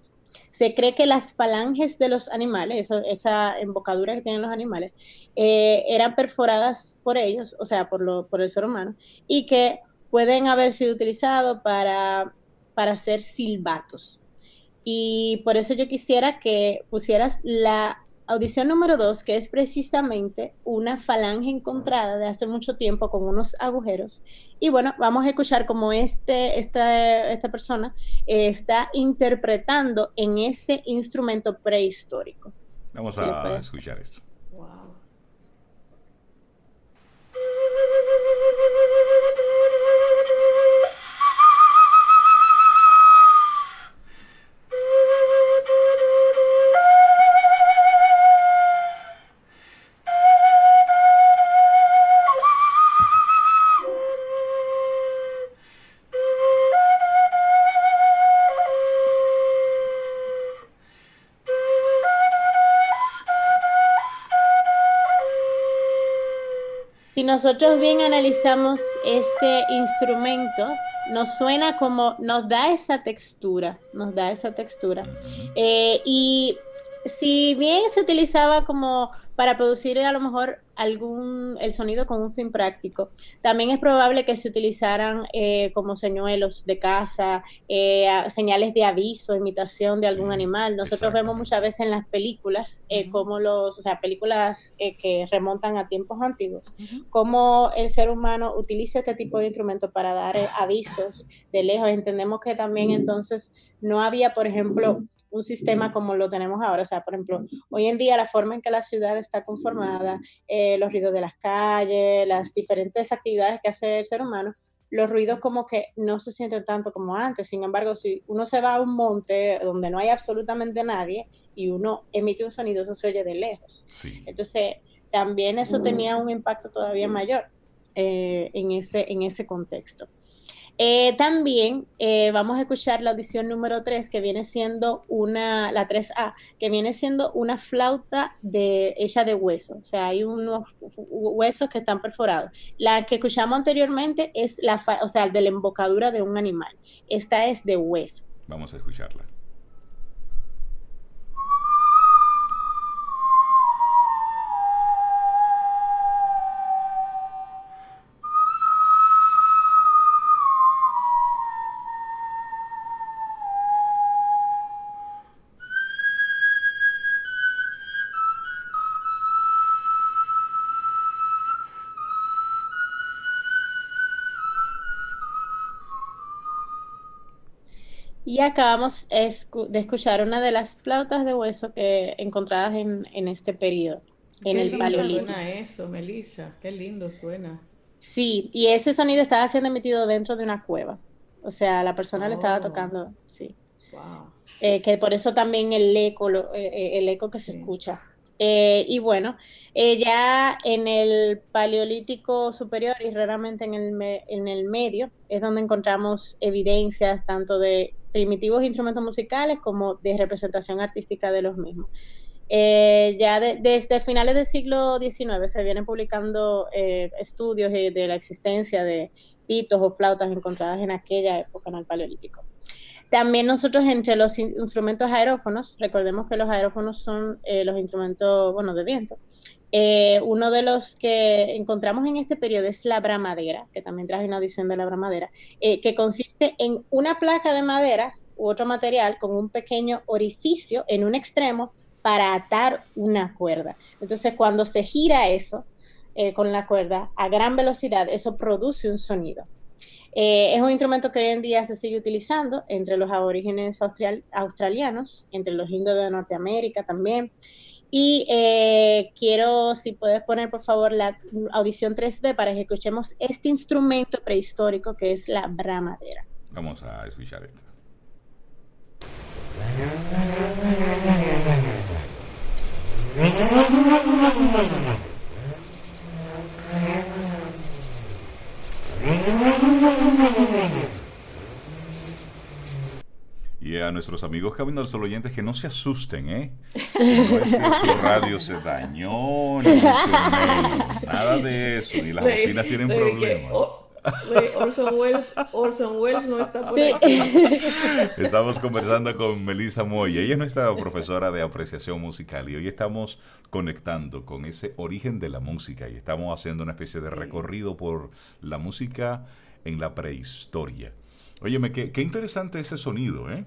Se cree que las falanges de los animales, esa, embocadura que tienen los animales, eh, eran perforadas por ellos, o sea, por, el ser humano, y que pueden haber sido utilizados para hacer silbatos. Y por eso yo quisiera que pusieras la audición número dos, que es precisamente una falange encontrada de hace mucho tiempo con unos agujeros. Y bueno, vamos a escuchar cómo este, esta, esta persona eh, está interpretando en ese instrumento prehistórico. Vamos a escuchar esto. Nosotros bien analizamos este instrumento, nos suena como, nos da esa textura, nos da esa textura. Eh, y si bien se utilizaba como para producir a lo mejor algún el sonido con un fin práctico. También es probable que se utilizaran eh, como señuelos de caza, eh, señales de aviso, imitación de algún animal. Nosotros vemos muchas veces en las películas, eh, como los, o sea, películas que remontan a tiempos antiguos, cómo el ser humano utiliza este tipo de instrumentos para dar avisos de lejos. Entendemos que también entonces no había, por ejemplo, un sistema como lo tenemos ahora. O sea, por ejemplo, hoy en día la forma en que la ciudad está conformada, eh, los ruidos de las calles, las diferentes actividades que hace el ser humano, los ruidos como que no se sienten tanto como antes. Sin embargo, si uno se va a un monte donde no hay absolutamente nadie y uno emite un sonido, eso se oye de lejos. Entonces, también eso tenía un impacto todavía mayor eh, en, ese, en ese contexto. Eh, también eh, vamos a escuchar la audición número 3, que viene siendo una, la 3A, que viene siendo una flauta de, hecha de hueso. O sea, hay unos huesos que están perforados. La que escuchamos anteriormente es la, o sea, de la embocadura de un animal. Esta es de hueso. Vamos a escucharla. Y acabamos de escuchar una de las flautas de hueso que encontradas en, este periodo. en el paleolítico. suena eso, Melissa, qué lindo suena. Sí, y ese sonido estaba siendo emitido dentro de una cueva. O sea, la persona le estaba oh. tocando, sí. Wow. Eh, que por eso también el eco, eh, eh, el eco que se escucha. y bueno, ya en el Paleolítico Superior y raramente en el, en el medio es donde encontramos evidencias tanto de primitivos instrumentos musicales como de representación artística de los mismos. ya desde finales del siglo XIX se vienen publicando estudios de la existencia de pitos o flautas encontradas en aquella época en el Paleolítico. También nosotros entre los instrumentos aerófonos, recordemos que los aerófonos son eh, los instrumentos, bueno, de viento. Eh, uno de los que encontramos en este periodo es la bramadera, que también traje una audición de la bramadera, eh, que consiste en una placa de madera u otro material con un pequeño orificio en un extremo para atar una cuerda. Entonces, cuando se gira eso con la cuerda a gran velocidad, eso produce un sonido. Eh, es un instrumento que hoy en día se sigue utilizando entre los aborígenes australianos, entre los indios de Norteamérica también. Y eh, quiero, si puedes poner por favor la audición 3D para que escuchemos este instrumento prehistórico que es la bramadera. Vamos a escuchar esto. Y a nuestros amigos Camino al Sol oyentes que no se asusten, ¿eh? No es que su radio se dañó, ni nada de eso, ni las bocinas tienen problemas. Orson Welles, Orson Welles no está por aquí. Estamos conversando con Melissa Moya. Ella es nuestra profesora de apreciación musical y hoy estamos conectando con ese origen de la música y estamos haciendo una especie de recorrido por la música en la prehistoria. Óyeme, qué, qué interesante ese sonido, ¿eh?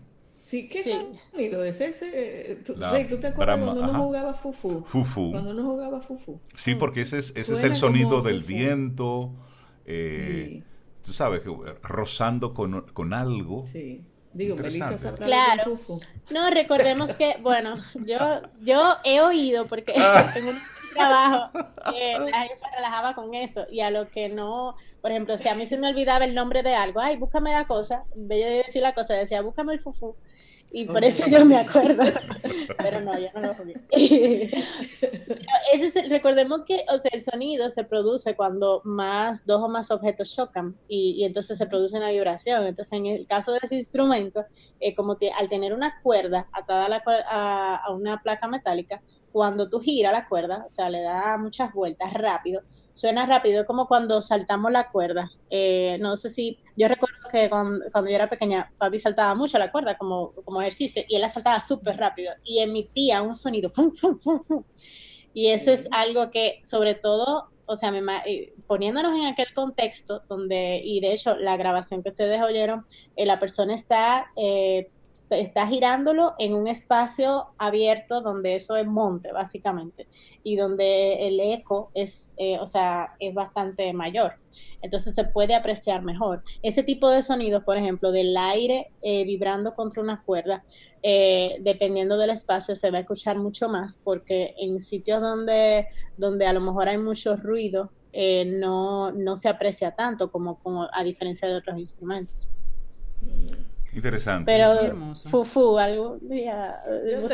Sí, ¿qué sonido es ese? ¿Tú, te acuerdas cuando uno jugaba fufu? Fufu. Cuando uno jugaba fufu. Sí, porque ese es, ese es el sonido del viento, eh, tú sabes, rozando con, con algo. Sí. Digo, Melissa Claro. No, recordemos que, bueno, yo, yo he oído, porque tengo un trabajo que la gente relajaba con eso, y a lo que no, por ejemplo, si a mí se me olvidaba el nombre de algo, ay, búscame la cosa, en vez de decir la cosa, decía, búscame el fufu, y por eso yo me acuerdo. Pero no, ya no lo jugué. ese recordemos que o sea, el sonido se produce cuando más dos o más objetos chocan y, y entonces se produce una vibración. Entonces, en el caso de ese instrumento, eh, como al tener una cuerda atada a, la, a, a una placa metálica, cuando tú giras la cuerda, o sea, le da muchas vueltas rápido, suena rápido, como cuando saltamos la cuerda. Eh, no sé si, yo recuerdo que cuando, yo era pequeña, papi saltaba mucho la cuerda como, como ejercicio y él la saltaba súper rápido y emitía un sonido, y eso es algo que sobre todo, o sea, eh, poniéndonos en aquel contexto donde, y de hecho la grabación que ustedes oyeron, eh, la persona está está girándolo en un espacio abierto donde eso es monte, básicamente, y donde el eco es, eh, o sea, es bastante mayor. Entonces se puede apreciar mejor. Ese tipo de sonidos, por ejemplo, del aire eh, vibrando contra una cuerda, eh, dependiendo del espacio, se va a escuchar mucho más, porque en sitios donde, donde a lo mejor hay mucho ruido, no, no se aprecia tanto como, como a diferencia de otros instrumentos. Interesante. Pero Fufu, algún día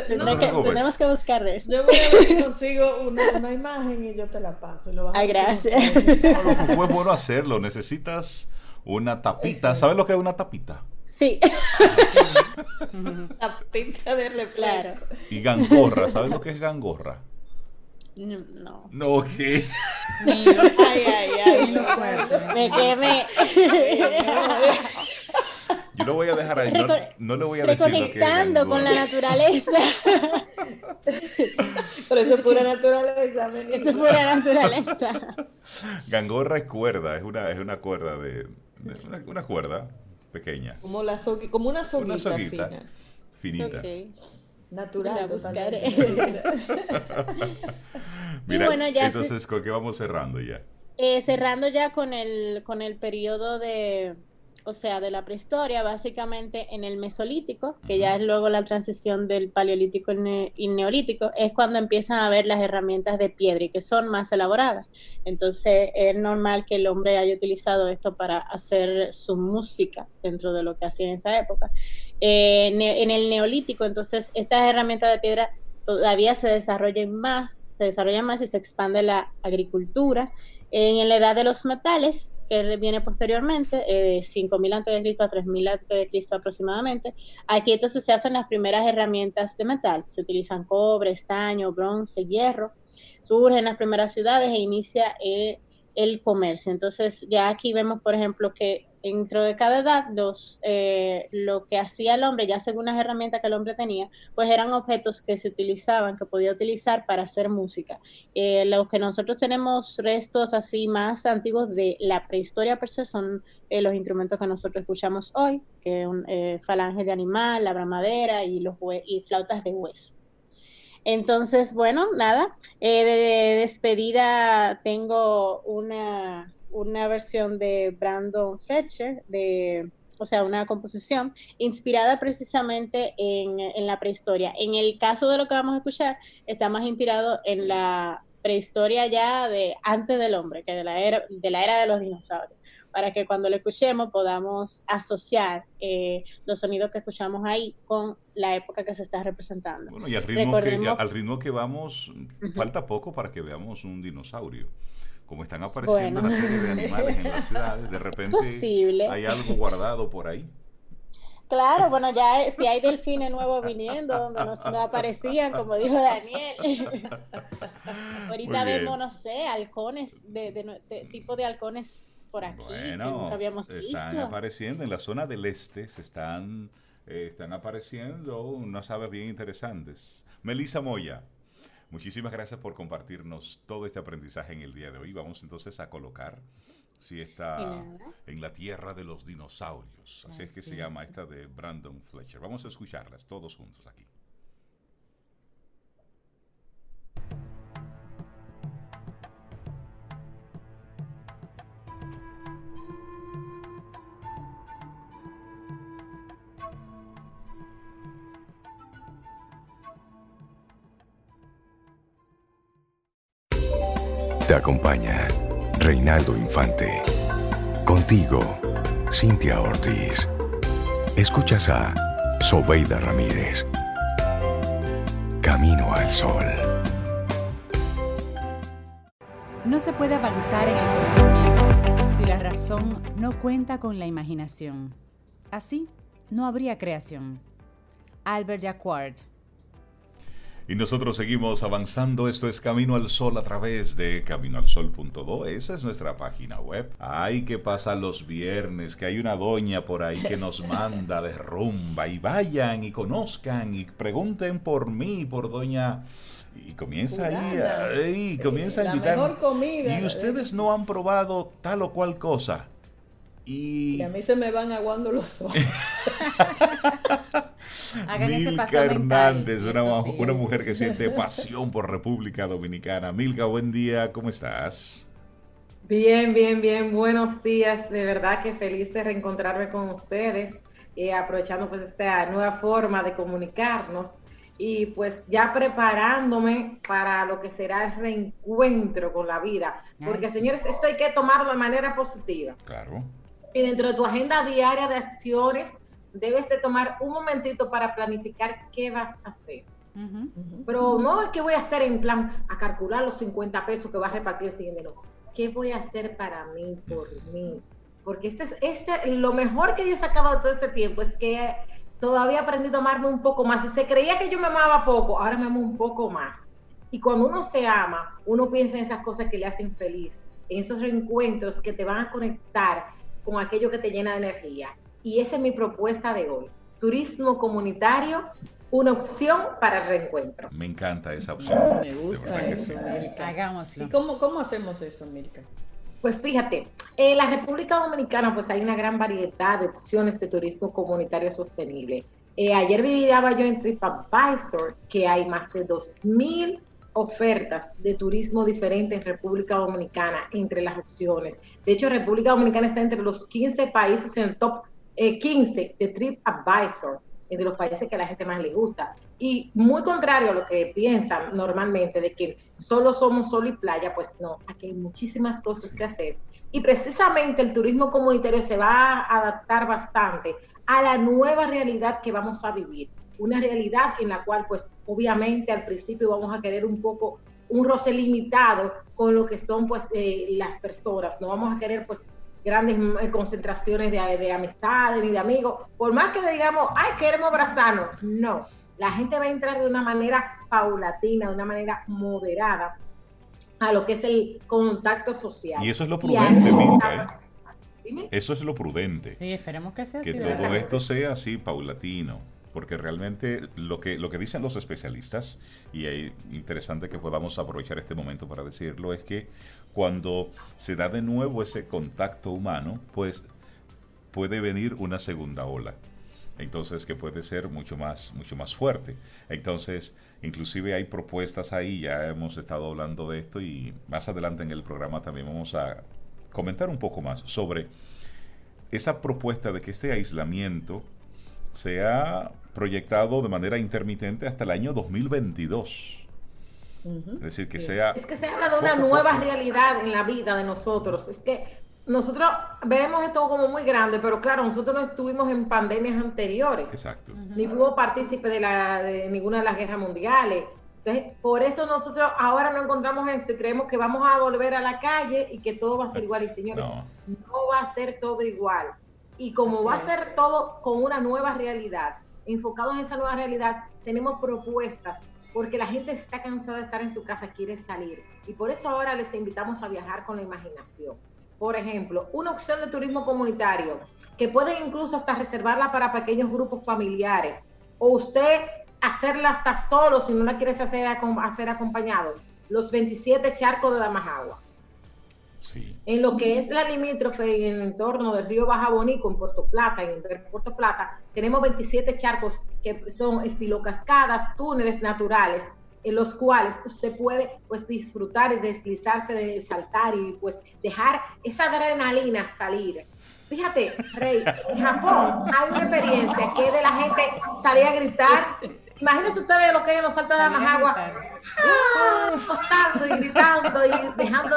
tenemos que buscar de eso. Yo voy a ver si consigo una, una imagen y yo te la paso. Lo Ay, gracias. No, fufu es bueno hacerlo. Necesitas una tapita. ¿Sabes lo que es una tapita? Sí. tapita de refresco. Y gangorra. ¿Sabes lo que es gangorra? No. No, ¿qué? Ay, ay, ay. Me quemé. Yo lo voy a dejar ahí, no, le voy a decir lo que con la naturaleza. Por eso es pura naturaleza. Eso es pura naturaleza. Gangorra es cuerda, es una, es una cuerda de, una, cuerda pequeña. Como, la como una soguita, una soguita finita. Natural. Mira, bueno, entonces, ¿con qué vamos cerrando ya? Eh, cerrando ya con el, con el periodo de o sea, de la prehistoria, básicamente en el mesolítico, que ya es luego la transición del paleolítico y neolítico, es cuando empiezan a ver las herramientas de piedra y que son más elaboradas. Entonces es normal que el hombre haya utilizado esto para hacer su música dentro de lo que hacía en esa época. Eh, en el neolítico, entonces, estas herramientas de piedra todavía se desarrollan más, se desarrollan más y se expande la agricultura. En la edad de los metales, que viene posteriormente, eh, 5.000 a.C. a 3.000 a.C. aproximadamente, aquí entonces se hacen las primeras herramientas de metal. Se utilizan cobre, estaño, bronce, hierro. Surgen las primeras ciudades e inicia el, el comercio. Entonces ya aquí vemos, por ejemplo, que dentro de cada edad, los, eh, lo que hacía el hombre, ya según las herramientas que el hombre tenía, pues eran objetos que se utilizaban, que podía utilizar para hacer música. Eh, los que nosotros tenemos restos así más antiguos de la prehistoria per se son eh, los instrumentos que nosotros escuchamos hoy, que es un falange de animal, la bramadera y, los y flautas de hueso. Entonces, bueno, nada, de despedida tengo una una versión de Brandon Fletcher, de, o sea, una composición inspirada precisamente en, en, la prehistoria. En el caso de lo que vamos a escuchar, está más inspirado en la prehistoria ya de antes del hombre, que de la era de, la era de los dinosaurios para que cuando lo escuchemos podamos asociar eh, los sonidos que escuchamos ahí con la época que se está representando. Bueno, y al ritmo, que, al ritmo que vamos, falta poco para que veamos un dinosaurio como están apareciendo una serie de animales en las ciudades, de repente hay algo guardado por ahí. Claro, bueno, ya si hay delfines nuevos viniendo donde no, aparecían, como dijo Daniel. Ahorita vemos, no sé, halcones, de, tipo de halcones por aquí. Bueno, están apareciendo en la zona del este, se están, eh, están apareciendo unas aves bien interesantes. Melissa Moya, Muchísimas gracias por compartirnos todo este aprendizaje en el día de hoy. Vamos entonces a colocar si está en la tierra de los dinosaurios. Así es que se llama esta de Brandon Fletcher. Vamos a escucharlas todos juntos aquí. Te acompaña Reinaldo Infante. Contigo, Cintia Ortiz. Escuchas a Sobeida Ramírez. Camino al Sol. No se puede avanzar en el conocimiento si la razón no cuenta con la imaginación. Así, no habría creación. Albert Jacquard y nosotros seguimos avanzando. Esto es Camino al Sol a través de caminoalsol.do. Esa es nuestra página web. Ay, que pasa los viernes, que hay una doña por ahí que nos manda de rumba. Y vayan y conozcan y pregunten por mí, por doña y comienza ahí, comienza a invitar. mejor comida. Y ustedes no han probado tal o cual cosa. Y... a mí se me van aguando los ojos. Milka Hernández, una, una, mujer que siente pasión por República Dominicana. Milka, buen día, ¿cómo estás? Bien, bien, bien, buenos días. De verdad que feliz de reencontrarme con ustedes y aprovechando pues esta nueva forma de comunicarnos y pues ya preparándome para lo que será el reencuentro con la vida. Porque señores, esto hay que tomarlo de manera positiva. Claro. Y dentro de tu agenda diaria de acciones, debes de tomar un momentito para planificar qué vas a hacer. Pero no es que voy a hacer en plan a calcular los 50 pesos que va a repartir el siguiente, no. ¿Qué voy a hacer para mí, por mí? Porque este, este, lo mejor que yo he sacado de todo este tiempo es que todavía aprendí a tomarme un poco más. Si se creía que yo me amaba poco, ahora me amo un poco más. Y cuando uno se ama, uno piensa en esas cosas que le hacen feliz, en esos reencuentros que te van a conectar con aquello que te llena de energía. Y esa es mi propuesta de hoy. Turismo comunitario, una opción para el reencuentro. Me encanta esa opción. Me gusta eso, Hagámoslo. ¿Y cómo, cómo hacemos eso, Milka? Pues fíjate, en la República Dominicana pues hay una gran variedad de opciones de turismo comunitario sostenible. Eh, ayer visitaba yo en TripAdvisor que hay más de 2.000 ofertas de turismo diferente en República Dominicana entre las opciones. De hecho, República Dominicana está entre los 15 países en el top 15 eh, de TripAdvisor, entre los países que a la gente más le gusta. Y muy contrario a lo que piensan normalmente de que solo somos sol y playa, pues no, aquí hay muchísimas cosas que hacer. Y precisamente el turismo comunitario se va a adaptar bastante a la nueva realidad que vamos a vivir. Una realidad en la cual, pues, obviamente al principio vamos a querer un poco un roce limitado con lo que son, pues, eh, las personas. No vamos a querer, pues, grandes eh, concentraciones de, de amistades ni de amigos. Por más que digamos, ay, queremos abrazarnos. No, la gente va a entrar de una manera paulatina, de una manera moderada a lo que es el contacto social. Y eso es lo prudente, Minka, eso es lo prudente. Sí, esperemos que sea que así. Que todo esto sea así paulatino. Porque realmente lo que, lo que dicen los especialistas, y es interesante que podamos aprovechar este momento para decirlo, es que cuando se da de nuevo ese contacto humano, pues puede venir una segunda ola. Entonces, que puede ser mucho más, mucho más fuerte. Entonces, inclusive hay propuestas ahí, ya hemos estado hablando de esto y más adelante en el programa también vamos a comentar un poco más sobre esa propuesta de que este aislamiento se ha proyectado de manera intermitente hasta el año 2022. Es decir, que sea... Es que se habla de una nueva realidad en la vida de nosotros. Es que nosotros vemos esto como muy grande, pero claro, nosotros no estuvimos en pandemias anteriores. Exacto. Ni fuimos partícipes de, la, de ninguna de las guerras mundiales. Entonces, por eso nosotros ahora no encontramos esto y creemos que vamos a volver a la calle y que todo va a ser igual. Y señores, no, va a ser todo igual. Y como va a ser todo con una nueva realidad, enfocados en esa nueva realidad, tenemos propuestas porque la gente está cansada de estar en su casa, quiere salir. Y por eso ahora les invitamos a viajar con la imaginación. Por ejemplo, una opción de turismo comunitario, que pueden incluso hasta reservarla para pequeños grupos familiares. O usted hacerla hasta solo si no la quieres hacer, hacer acompañado. Los 27 charcos de Damajagua. Sí. En lo que es la limítrofe en el entorno del río Baja Bonico, en Puerto Plata, en Puerto Plata, tenemos 27 charcos que son estilo cascadas, túneles naturales, en los cuales usted puede pues disfrutar y deslizarse, de saltar y pues dejar esa adrenalina salir. Fíjate, Rey, en Japón hay una experiencia que es de la gente salir a gritar Imagínense ustedes lo que es los saltos de Amajagua, ¡Ah! y gritando y dejando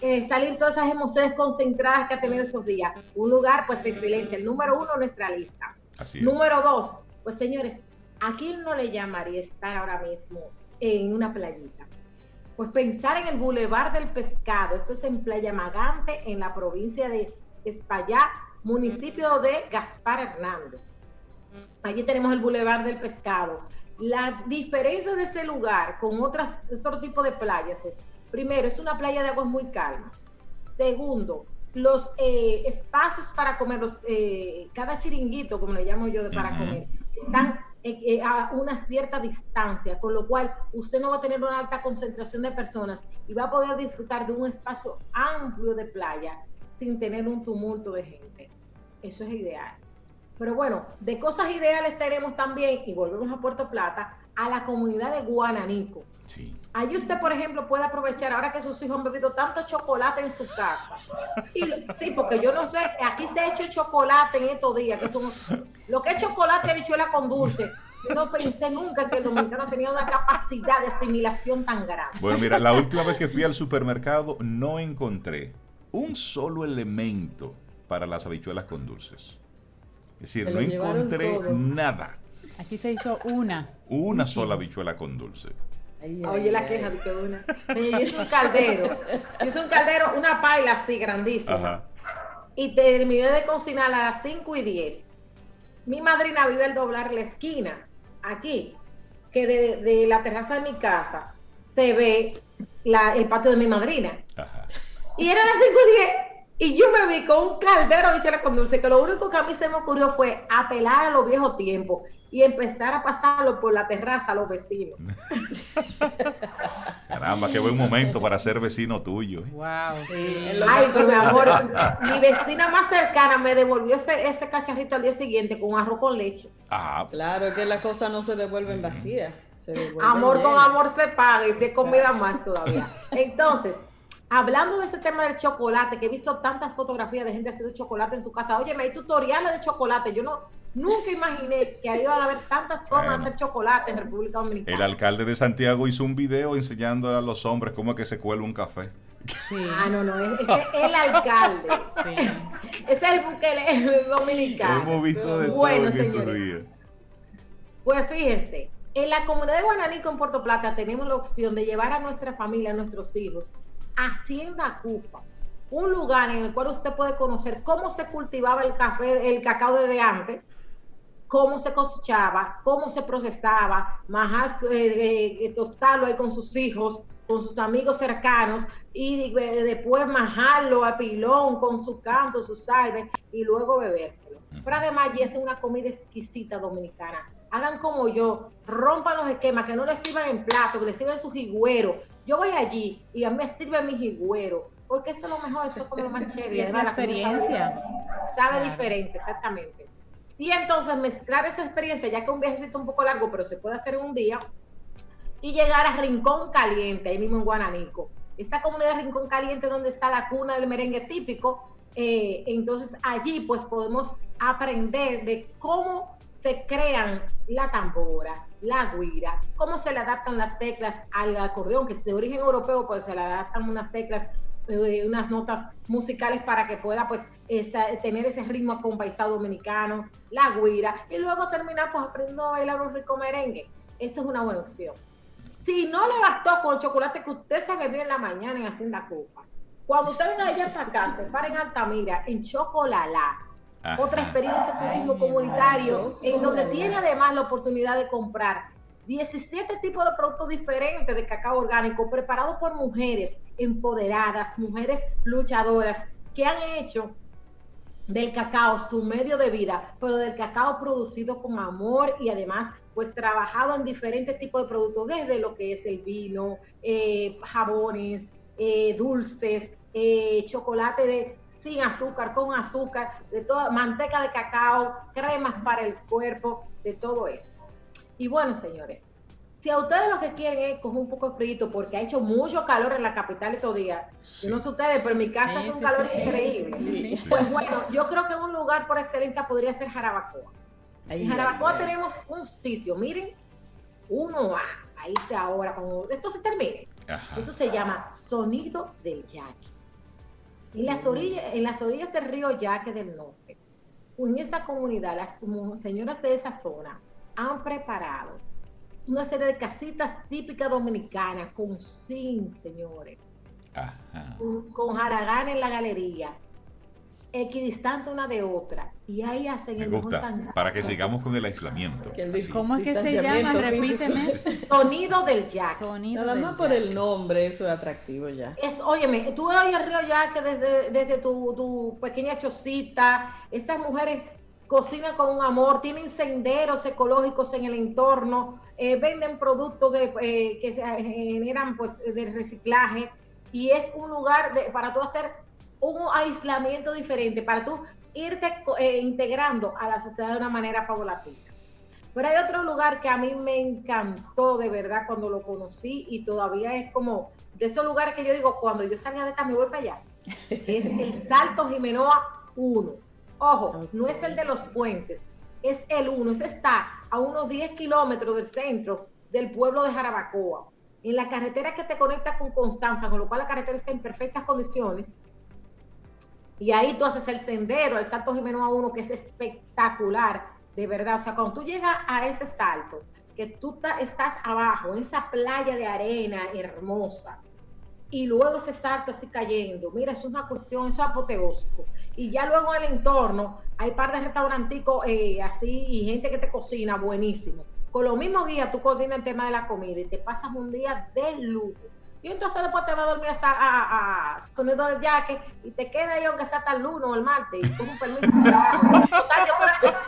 eh, salir todas esas emociones concentradas que ha tenido estos días. Un lugar, pues, de excelencia. El número uno, nuestra lista. número dos, pues, señores, ¿a quién no le llamaría estar ahora mismo en una playita? Pues pensar en el Boulevard del Pescado. Esto es en Playa Magante, en la provincia de Espaillá, municipio de Gaspar Hernández. Allí tenemos el Boulevard del Pescado. La diferencia de ese lugar con otras, otro tipo de playas es, primero, es una playa de aguas muy calmas. Segundo, los eh, espacios para comer, los, eh, cada chiringuito, como le llamo yo, de para comer, están eh, a una cierta distancia, con lo cual usted no va a tener una alta concentración de personas y va a poder disfrutar de un espacio amplio de playa sin tener un tumulto de gente. Eso es ideal. Pero bueno, de cosas ideales tenemos también, y volvemos a Puerto Plata, a la comunidad de Guananico. Sí. Ahí usted, por ejemplo, puede aprovechar ahora que sus hijos han bebido tanto chocolate en su casa. Y, sí, porque yo no sé, aquí se ha hecho chocolate en estos días. Que lo que es chocolate, bichuela con dulce. Yo no pensé nunca que el dominicano tenía una capacidad de asimilación tan grande. Bueno, mira, la última vez que fui al supermercado no encontré un solo elemento para las habichuelas con dulces. Es decir, no encontré nada. Aquí se hizo una. Una sola bichuela con dulce. Oye, la queja de que una. yo hice un caldero. Yo hice un caldero, una paila así grandísima. Y terminé de cocinar a las 5 y 10. Mi madrina vive al doblar la esquina, aquí, que de, la terraza de mi casa se ve el patio de mi madrina. Y era las 5 y 10 y yo me vi con un caldero de chela con dulce, que lo único que a mí se me ocurrió fue apelar a los viejos tiempos y empezar a pasarlo por la terraza a los vecinos. Caramba, qué buen momento para ser vecino tuyo. Wow, ¿eh? Ay, pero mi amor, mi vecina más cercana me devolvió ese, ese cacharrito al día siguiente con arroz con leche. Ah. Claro, que las cosas no se devuelven vacías. amor con amor se paga y se comida más todavía. Entonces, hablando de ese tema del chocolate, que he visto tantas fotografías de gente haciendo chocolate en su casa. Oye, me hay tutoriales de chocolate. Yo no, nunca imaginé que iba a haber tantas formas de hacer chocolate en República Dominicana. El alcalde de Santiago hizo un video enseñando a los hombres cómo es que se cuela un café. Ah, no, no, ese es el alcalde. Sí. Ese es el buque dominicano. Hemos visto de bueno, señores. Pues fíjense, en la comunidad de Guananico en Puerto Plata tenemos la opción de llevar a nuestra familia, a nuestros hijos, a Hacienda Cupa, un lugar en el cual usted puede conocer cómo se cultivaba el café, el cacao desde antes, cómo se cosechaba, cómo se procesaba, más eh, eh, tostarlo ahí con sus hijos, con sus amigos cercanos y después majarlo a pilón con su canto, su salve y luego bebérselo. Pero además, y es una comida exquisita dominicana hagan como yo, rompan los esquemas, que no les sirvan en plato, que les sirvan su jigüero. Yo voy allí y a mí me sirve mi jigüero, porque eso es lo mejor, eso es como lo más chévere. es la experiencia. Sabe, diferente, exactamente. Y entonces mezclar esa experiencia, ya que un viajecito un poco largo, pero se puede hacer en un día, y llegar a Rincón Caliente, ahí mismo en Guananico. Esta comunidad de Rincón Caliente donde está la cuna del merengue típico, eh, entonces allí pues podemos aprender de cómo se crean la tambora, la guira, cómo se le adaptan las teclas al acordeón, que es de origen europeo, pues se le adaptan unas teclas, eh, unas notas musicales para que pueda pues tener ese ritmo acompaisado dominicano, la guira, y luego terminar pues aprendiendo a bailar un rico merengue. Esa es una buena opción. Si no le bastó con el chocolate que usted se bebió en la mañana en Hacienda Cufa, cuando usted venga allá para acá, se para en Altamira, en Chocolala, otra experiencia de turismo comunitario, en donde tiene además la oportunidad de comprar 17 tipos de productos diferentes de cacao orgánico preparados por mujeres empoderadas, mujeres luchadoras, que han hecho del cacao su medio de vida, pero del cacao producido con amor y además pues trabajado en diferentes tipos de productos, desde lo que es el vino, eh, jabones, eh, dulces, eh, chocolate de sin azúcar, con azúcar, de toda, manteca de cacao, cremas para el cuerpo, de todo eso. Y bueno, señores, si a ustedes lo que quieren es coger un poco de frío, porque ha hecho mucho calor en la capital estos días, yo no sé ustedes, pero en mi casa es un calor increíble. Pues bueno, yo creo que un lugar por excelencia podría ser Jarabacoa. en Jarabacoa tenemos un sitio, miren, uno a ahí se ahora, cuando esto se termine. Eso se llama Sonido del Yaqui. En las orillas, en las orillas del río Yaque del Norte, en esta comunidad, las señoras de esa zona han preparado una serie de casitas típicas dominicanas con zinc, señores. Con, con jaragán en la galería, equidistante una de otra. Y ahí hacen el gusta, Para que sigamos con el aislamiento. ¿Cómo es que se llama? Repíteme. Sonido del Jack. Nada más por el nombre, eso es atractivo ya. Es, óyeme, tú ves el río Jack desde, desde tu, tu pequeña chocita, estas mujeres cocinan con un amor, tienen senderos ecológicos en el entorno, eh, venden productos eh, que se generan pues de reciclaje y es un lugar para tú hacer un aislamiento diferente, para tú irte eh, integrando a la sociedad de una manera paulatina. Pero hay otro lugar que a mí me encantó de verdad cuando lo conocí y todavía es como de esos lugares que yo digo, cuando yo salga de esta me voy para allá. Es el Salto Jimenoa 1. Ojo, no es el de los puentes, es el 1. Ese está a unos 10 kilómetros del centro del pueblo de Jarabacoa. En la carretera que te conecta con Constanza, con lo cual la carretera está en perfectas condiciones, y ahí tú haces el sendero, el salto Jimeno a uno, que es espectacular, de verdad. O sea, cuando tú llegas a ese salto, que tú estás abajo, en esa playa de arena hermosa, y luego ese salto así cayendo, mira, eso es una cuestión, eso es apoteósico. Y ya luego en el entorno hay par de restauranticos eh, así y gente que te cocina buenísimo. Con lo mismo guía, tú coordinas el tema de la comida y te pasas un día de lujo. Y entonces después te va a dormir hasta a, sonido del jaque y te queda ahí aunque sea hasta el lunes o el martes con un permiso trabajo.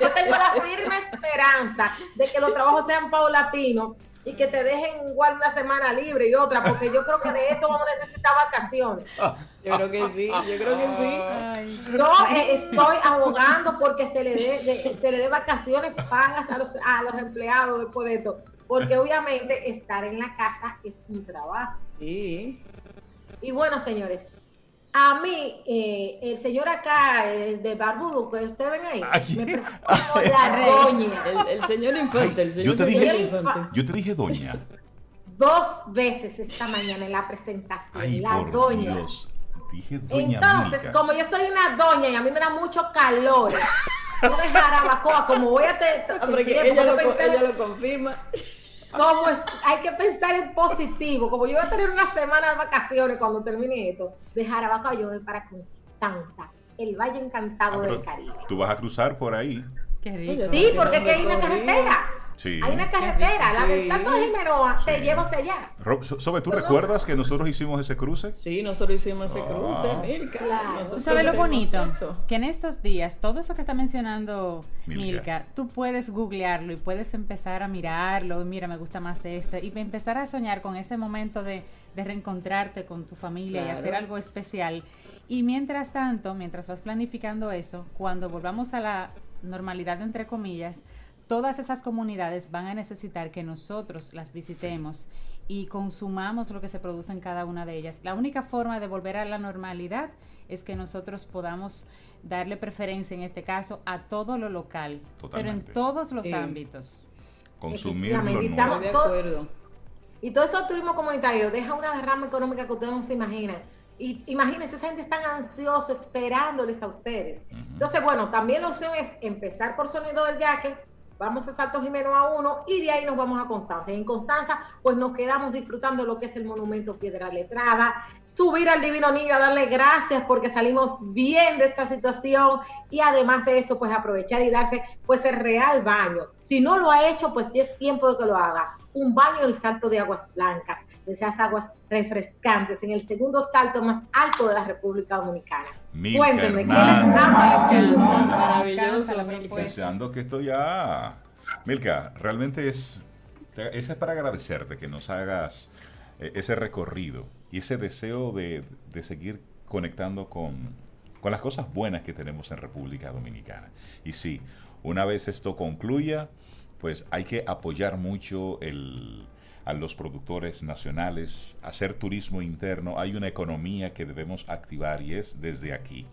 yo, tengo la firme esperanza de que los trabajos sean paulatinos que te dejen igual una semana libre y otra, porque yo creo que de esto vamos a necesitar vacaciones. Yo creo que sí, yo creo que sí. Yo eh, estoy abogando porque se le dé se le dé vacaciones pagas a los, a los empleados después de esto porque obviamente estar en la casa es un trabajo. Sí. Y bueno, señores, a mí, eh, el señor acá, el de Barbudo, que ustedes ven ahí, me presentó como la doña. El, señor Infante, el señor yo te dije, Infante. Yo te dije doña. Dos veces esta mañana en la presentación, la doña. Dios. Dije doña Entonces, como yo soy una doña y a mí me da mucho calor, yo de Jarabacoa, como voy a tener... Ah, ella, lo, ella lo confirma como hay que pensar en positivo, como yo voy a tener una semana de vacaciones cuando termine esto, de Jarabacoa yo voy para Constanza, el Valle Encantado ah, del Caribe. Tú vas a cruzar por ahí. Qué rico. Sí, porque hay una carretera. Hay una carretera, la de Santo Jimeroa, te lleva hacia allá. Sobe, ¿tú recuerdas que nosotros hicimos ese cruce? Sí, nosotros hicimos ese cruce, ah. Milka. Tú sabes lo bonito, que en estos días, todo eso que está mencionando Milka. tú puedes googlearlo y puedes empezar a mirarlo, mira, me gusta más este, y empezar a soñar con ese momento de, reencontrarte con tu familia y hacer algo especial. Y mientras tanto, mientras vas planificando eso, cuando volvamos a la normalidad, entre comillas, todas esas comunidades van a necesitar que nosotros las visitemos y consumamos lo que se produce en cada una de ellas. La única forma de volver a la normalidad es que nosotros podamos darle preferencia, en este caso, a todo lo local, pero en todos los ámbitos. Consumir lo nuestro. Y todo esto turismo comunitario deja una derrama económica que ustedes no se imaginan. Y imagínense, esa gente está ansiosa esperándoles a ustedes. Entonces, bueno, también la opción es empezar por Sonido del Yaque, Vamos a Salto Jimeno a uno y de ahí nos vamos a Constanza. En Constanza, pues nos quedamos disfrutando lo que es el monumento Piedra Letrada, subir al Divino Niño a darle gracias porque salimos bien de esta situación y además de eso, pues aprovechar y darse pues el real baño. Si no lo ha hecho, pues es tiempo de que lo haga. Un baño en el salto de aguas blancas, de esas aguas refrescantes, en el segundo salto más alto de la República Dominicana. Cuéntenme, ¿qué les Maravilloso, Deseando que esto ya... Milka, realmente es... Ese es para agradecerte que nos hagas eh, ese recorrido y ese deseo de, seguir conectando con, con las cosas buenas que tenemos en República Dominicana. Y sí, una vez esto concluya, pues hay que apoyar mucho el, a los productores nacionales, hacer turismo interno, hay una economía que debemos activar y es desde aquí.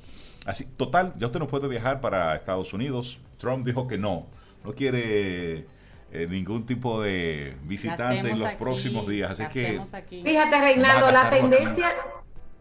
Así, total, ya usted no puede viajar para Estados Unidos. Trump dijo que no, no quiere eh, ningún tipo de visitante en los próximos días. Así que, fíjate, Reinaldo, la tendencia,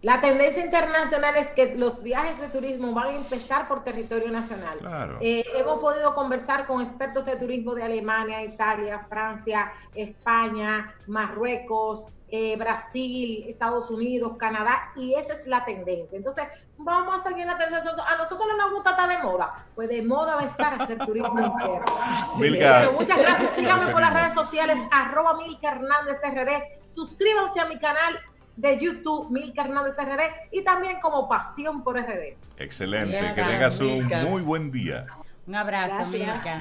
la tendencia internacional es que los viajes de turismo van a empezar por territorio nacional. Eh, hemos podido conversar con expertos de turismo de Alemania, Italia, Francia, España, Marruecos, eh, Brasil, Estados Unidos, Canadá, y esa es la tendencia. Entonces, vamos a seguir la tendencia. A nosotros no nos gusta estar de moda, pues de moda va a estar hacer turismo interno. muchas gracias. Síganme por las redes sociales, arroba Milka Hernández RD. Suscríbanse a mi canal de YouTube, Milka Hernández RD, y también como Pasión por RD. Excelente, que tengas un muy buen día. Un abrazo, Milka.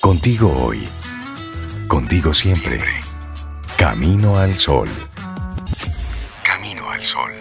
Contigo hoy, contigo siempre. Camino al sol. Camino al sol.